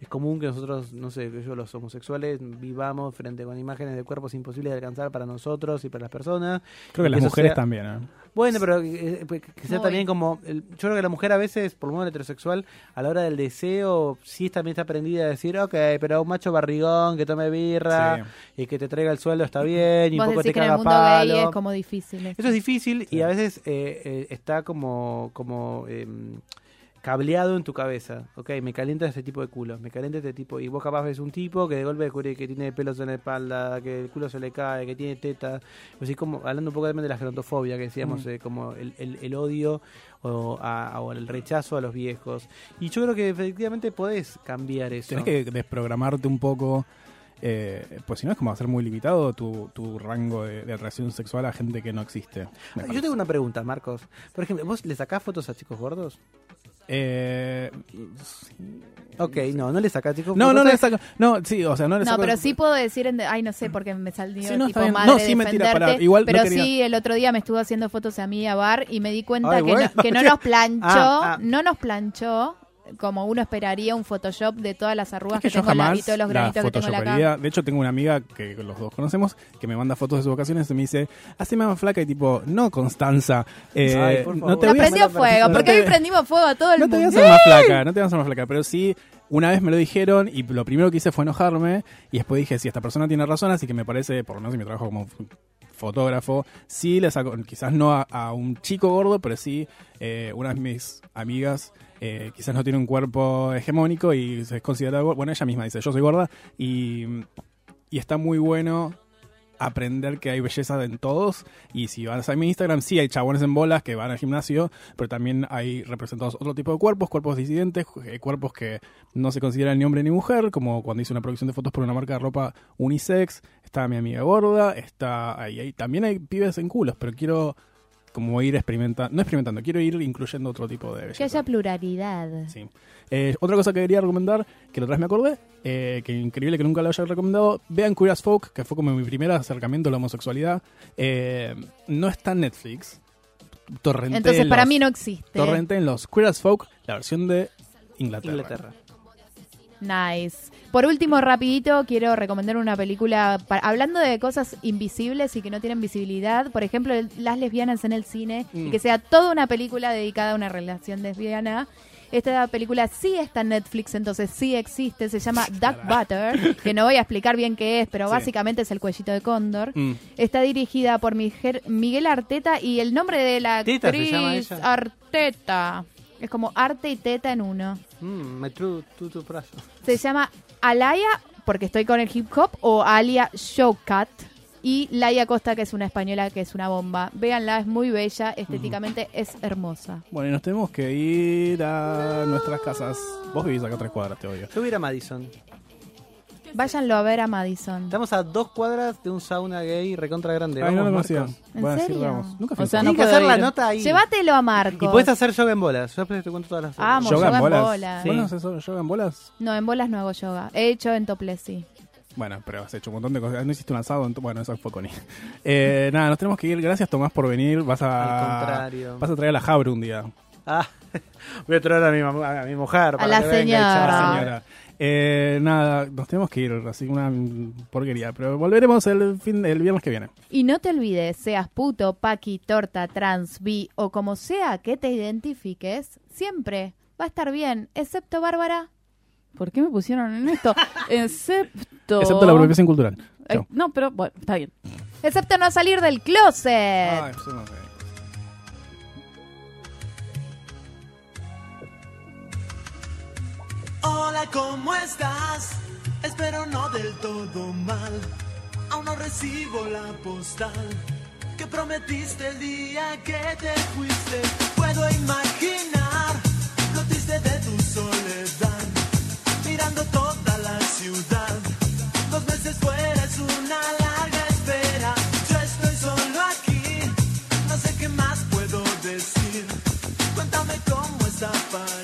Es común que nosotros, no sé, que yo los homosexuales vivamos frente con imágenes de cuerpos imposibles de alcanzar para nosotros y para las personas. Creo que las mujeres sea- también, ¿eh? Bueno, pero eh, pues, que sea Muy. también como. el- yo creo que la mujer a veces, por lo menos heterosexual, a la hora del deseo, sí también está aprendida a decir, ok, pero un macho barrigón que tome birra y que te traiga el sueldo está bien y un poco decís te que en el caga mundo palo. gay es como difícil. eso. Eso es difícil y a veces eh, eh, está como, como em, cableado en tu cabeza. Ok, me calienta este tipo de culos, me calienta este tipo. Y vos capaz ves un tipo que de golpe descubre que tiene pelos en la espalda, que el culo se le cae, que tiene tetas. Así como, hablando un poco también de la gerontofobia, que decíamos, Mm. eh, como el, el- el odio o, a- o el rechazo a los viejos. Y yo creo que efectivamente podés cambiar eso. Tenés que desprogramarte un poco. eh, pues si no es como hacer muy limitado tu, tu rango de, de atracción sexual a gente que no existe. Yo tengo una pregunta, Marcos. Por ejemplo, ¿vos le sacás fotos a chicos gordos? Eh, Ok, no, no le sacás chicos no, no le saco. No, sí, o sea, no le No, saco. pero sí puedo decir, en de- ay, no sé, porque me salió Sí, no, tipo madre No, sí, mentira, defenderte, pará, igual no pero quería- sí, el otro día me estuvo haciendo fotos a mí a Bar y me di cuenta Ay, que, bueno, no, que no [laughs] nos planchó, Ah, ah. no nos planchó como uno esperaría un Photoshop de todas las arrugas Es que que, yo tengo la- jamás y todos los granitos que tengo la cara. De hecho, tengo una amiga que los dos conocemos que me manda fotos de sus vacaciones y me dice, haceme más flaca y tipo, no, Constanza. eh, Ay, por no favor. te Nos voy a prendió fuego, no porque te- hoy prendimos fuego a todo el No te voy a mundo. hacer más flaca, no te voy a hacer más flaca, pero sí, una vez me lo dijeron y lo primero que hice fue enojarme y después dije, si esta persona tiene razón, así que me parece, por lo menos en mi trabajo como fotógrafo, sí le saco, quizás no a, a un chico gordo, pero sí eh, una de mis amigas eh, quizás no tiene un cuerpo hegemónico y se considera gorda, bueno, ella misma dice, yo soy gorda y, y está muy bueno aprender que hay belleza en todos. Y si vas a mi Instagram sí hay chabones en bolas que van al gimnasio pero también hay representados otro tipo de cuerpos cuerpos disidentes eh, cuerpos que no se consideran ni hombre ni mujer como cuando hice una producción de fotos por una marca de ropa unisex. Está mi amiga gorda está ahí, ahí. También hay pibes en culos pero quiero como ir experimentando no experimentando quiero ir incluyendo otro tipo de belleza Que haya pluralidad. Sí. Eh, otra cosa que quería recomendar, que la otra vez me acordé, eh, que increíble que nunca lo haya recomendado, vean Curious Folk, que fue como mi primer acercamiento a la homosexualidad. Eh, no está en Netflix. Torrenté Entonces para los- mí no existe. Torrenté en los Queer as Folk, la versión de Inglaterra. Inglaterra. Nice. Por último, rapidito, quiero recomendar una película pa- hablando de cosas invisibles y que no tienen visibilidad. Por ejemplo, el- las lesbianas en el cine y Mm. que sea toda una película dedicada a una relación lesbiana. Esta película sí está en Netflix, entonces sí existe. Se llama Duck Butter, que no voy a explicar bien qué es, pero Sí. básicamente es el cuellito de cóndor. Mm. Está dirigida por Miguel Arteta y el nombre de la actriz. Arteta. Es como arte y teta en uno. Mm, me tru, tu, tu brazo. Se llama Alaya, porque estoy con el hip hop, o Alia Showcat. Y Laia Costa, que es una española, que es una bomba. Véanla, es muy bella, estéticamente es hermosa. Bueno, y nos tenemos que ir a nuestras casas. Vos vivís acá a tres cuadras, te odio. Yo voy a ir a Madison. Váyanlo a ver a Madison. Estamos a dos cuadras de un sauna gay recontra grande. Ay, no Vamos, lo conocía. Marcos. ¿En Bueno, sí, serio? vamos. Nunca O fui sea, a no Tienes que puedo hacer la ir. nota ahí. Llévatelo a Marcos. Y puedes hacer yoga en bolas. Yo después te cuento todas las Amo, ¿Yoga yoga en bolas? bolas. Sí. ¿Vos no haces yoga en bolas? No, en bolas no hago yoga. He hecho en topless, sí. Bueno, pero has hecho un montón de cosas. No hiciste un asado. Bueno, eso fue con [laughs] eh, Nada, nos tenemos que ir. Gracias, Tomás, por venir. Vas a. Al contrario. Vas a traer a la Jabra un día. Ah, [laughs] voy a traer a mi, mam- a mi mujer. para la que venga y señora. charle. Ah. Señora. Eh, nada, nos tenemos que ir. Así una porquería. Pero volveremos el, fin, el viernes que viene. Y no te olvides, seas puto, paqui, torta, trans, bi o como sea que te identifiques, siempre va a estar bien, excepto Bárbara. ¿Por qué me pusieron en esto? [laughs] Excepto... Excepto la apropiación cultural. Ay, no, pero bueno, está bien. Excepto no salir del closet. Ay, sí, no sé. Hola, ¿cómo estás? Espero no del todo mal. Aún no recibo la postal que prometiste el día que te fuiste. Puedo imaginar lo triste de tu soledad, mirando toda la ciudad. Dos meses fuera es una larga espera. Yo estoy solo aquí, no sé qué más puedo decir. Cuéntame cómo está París.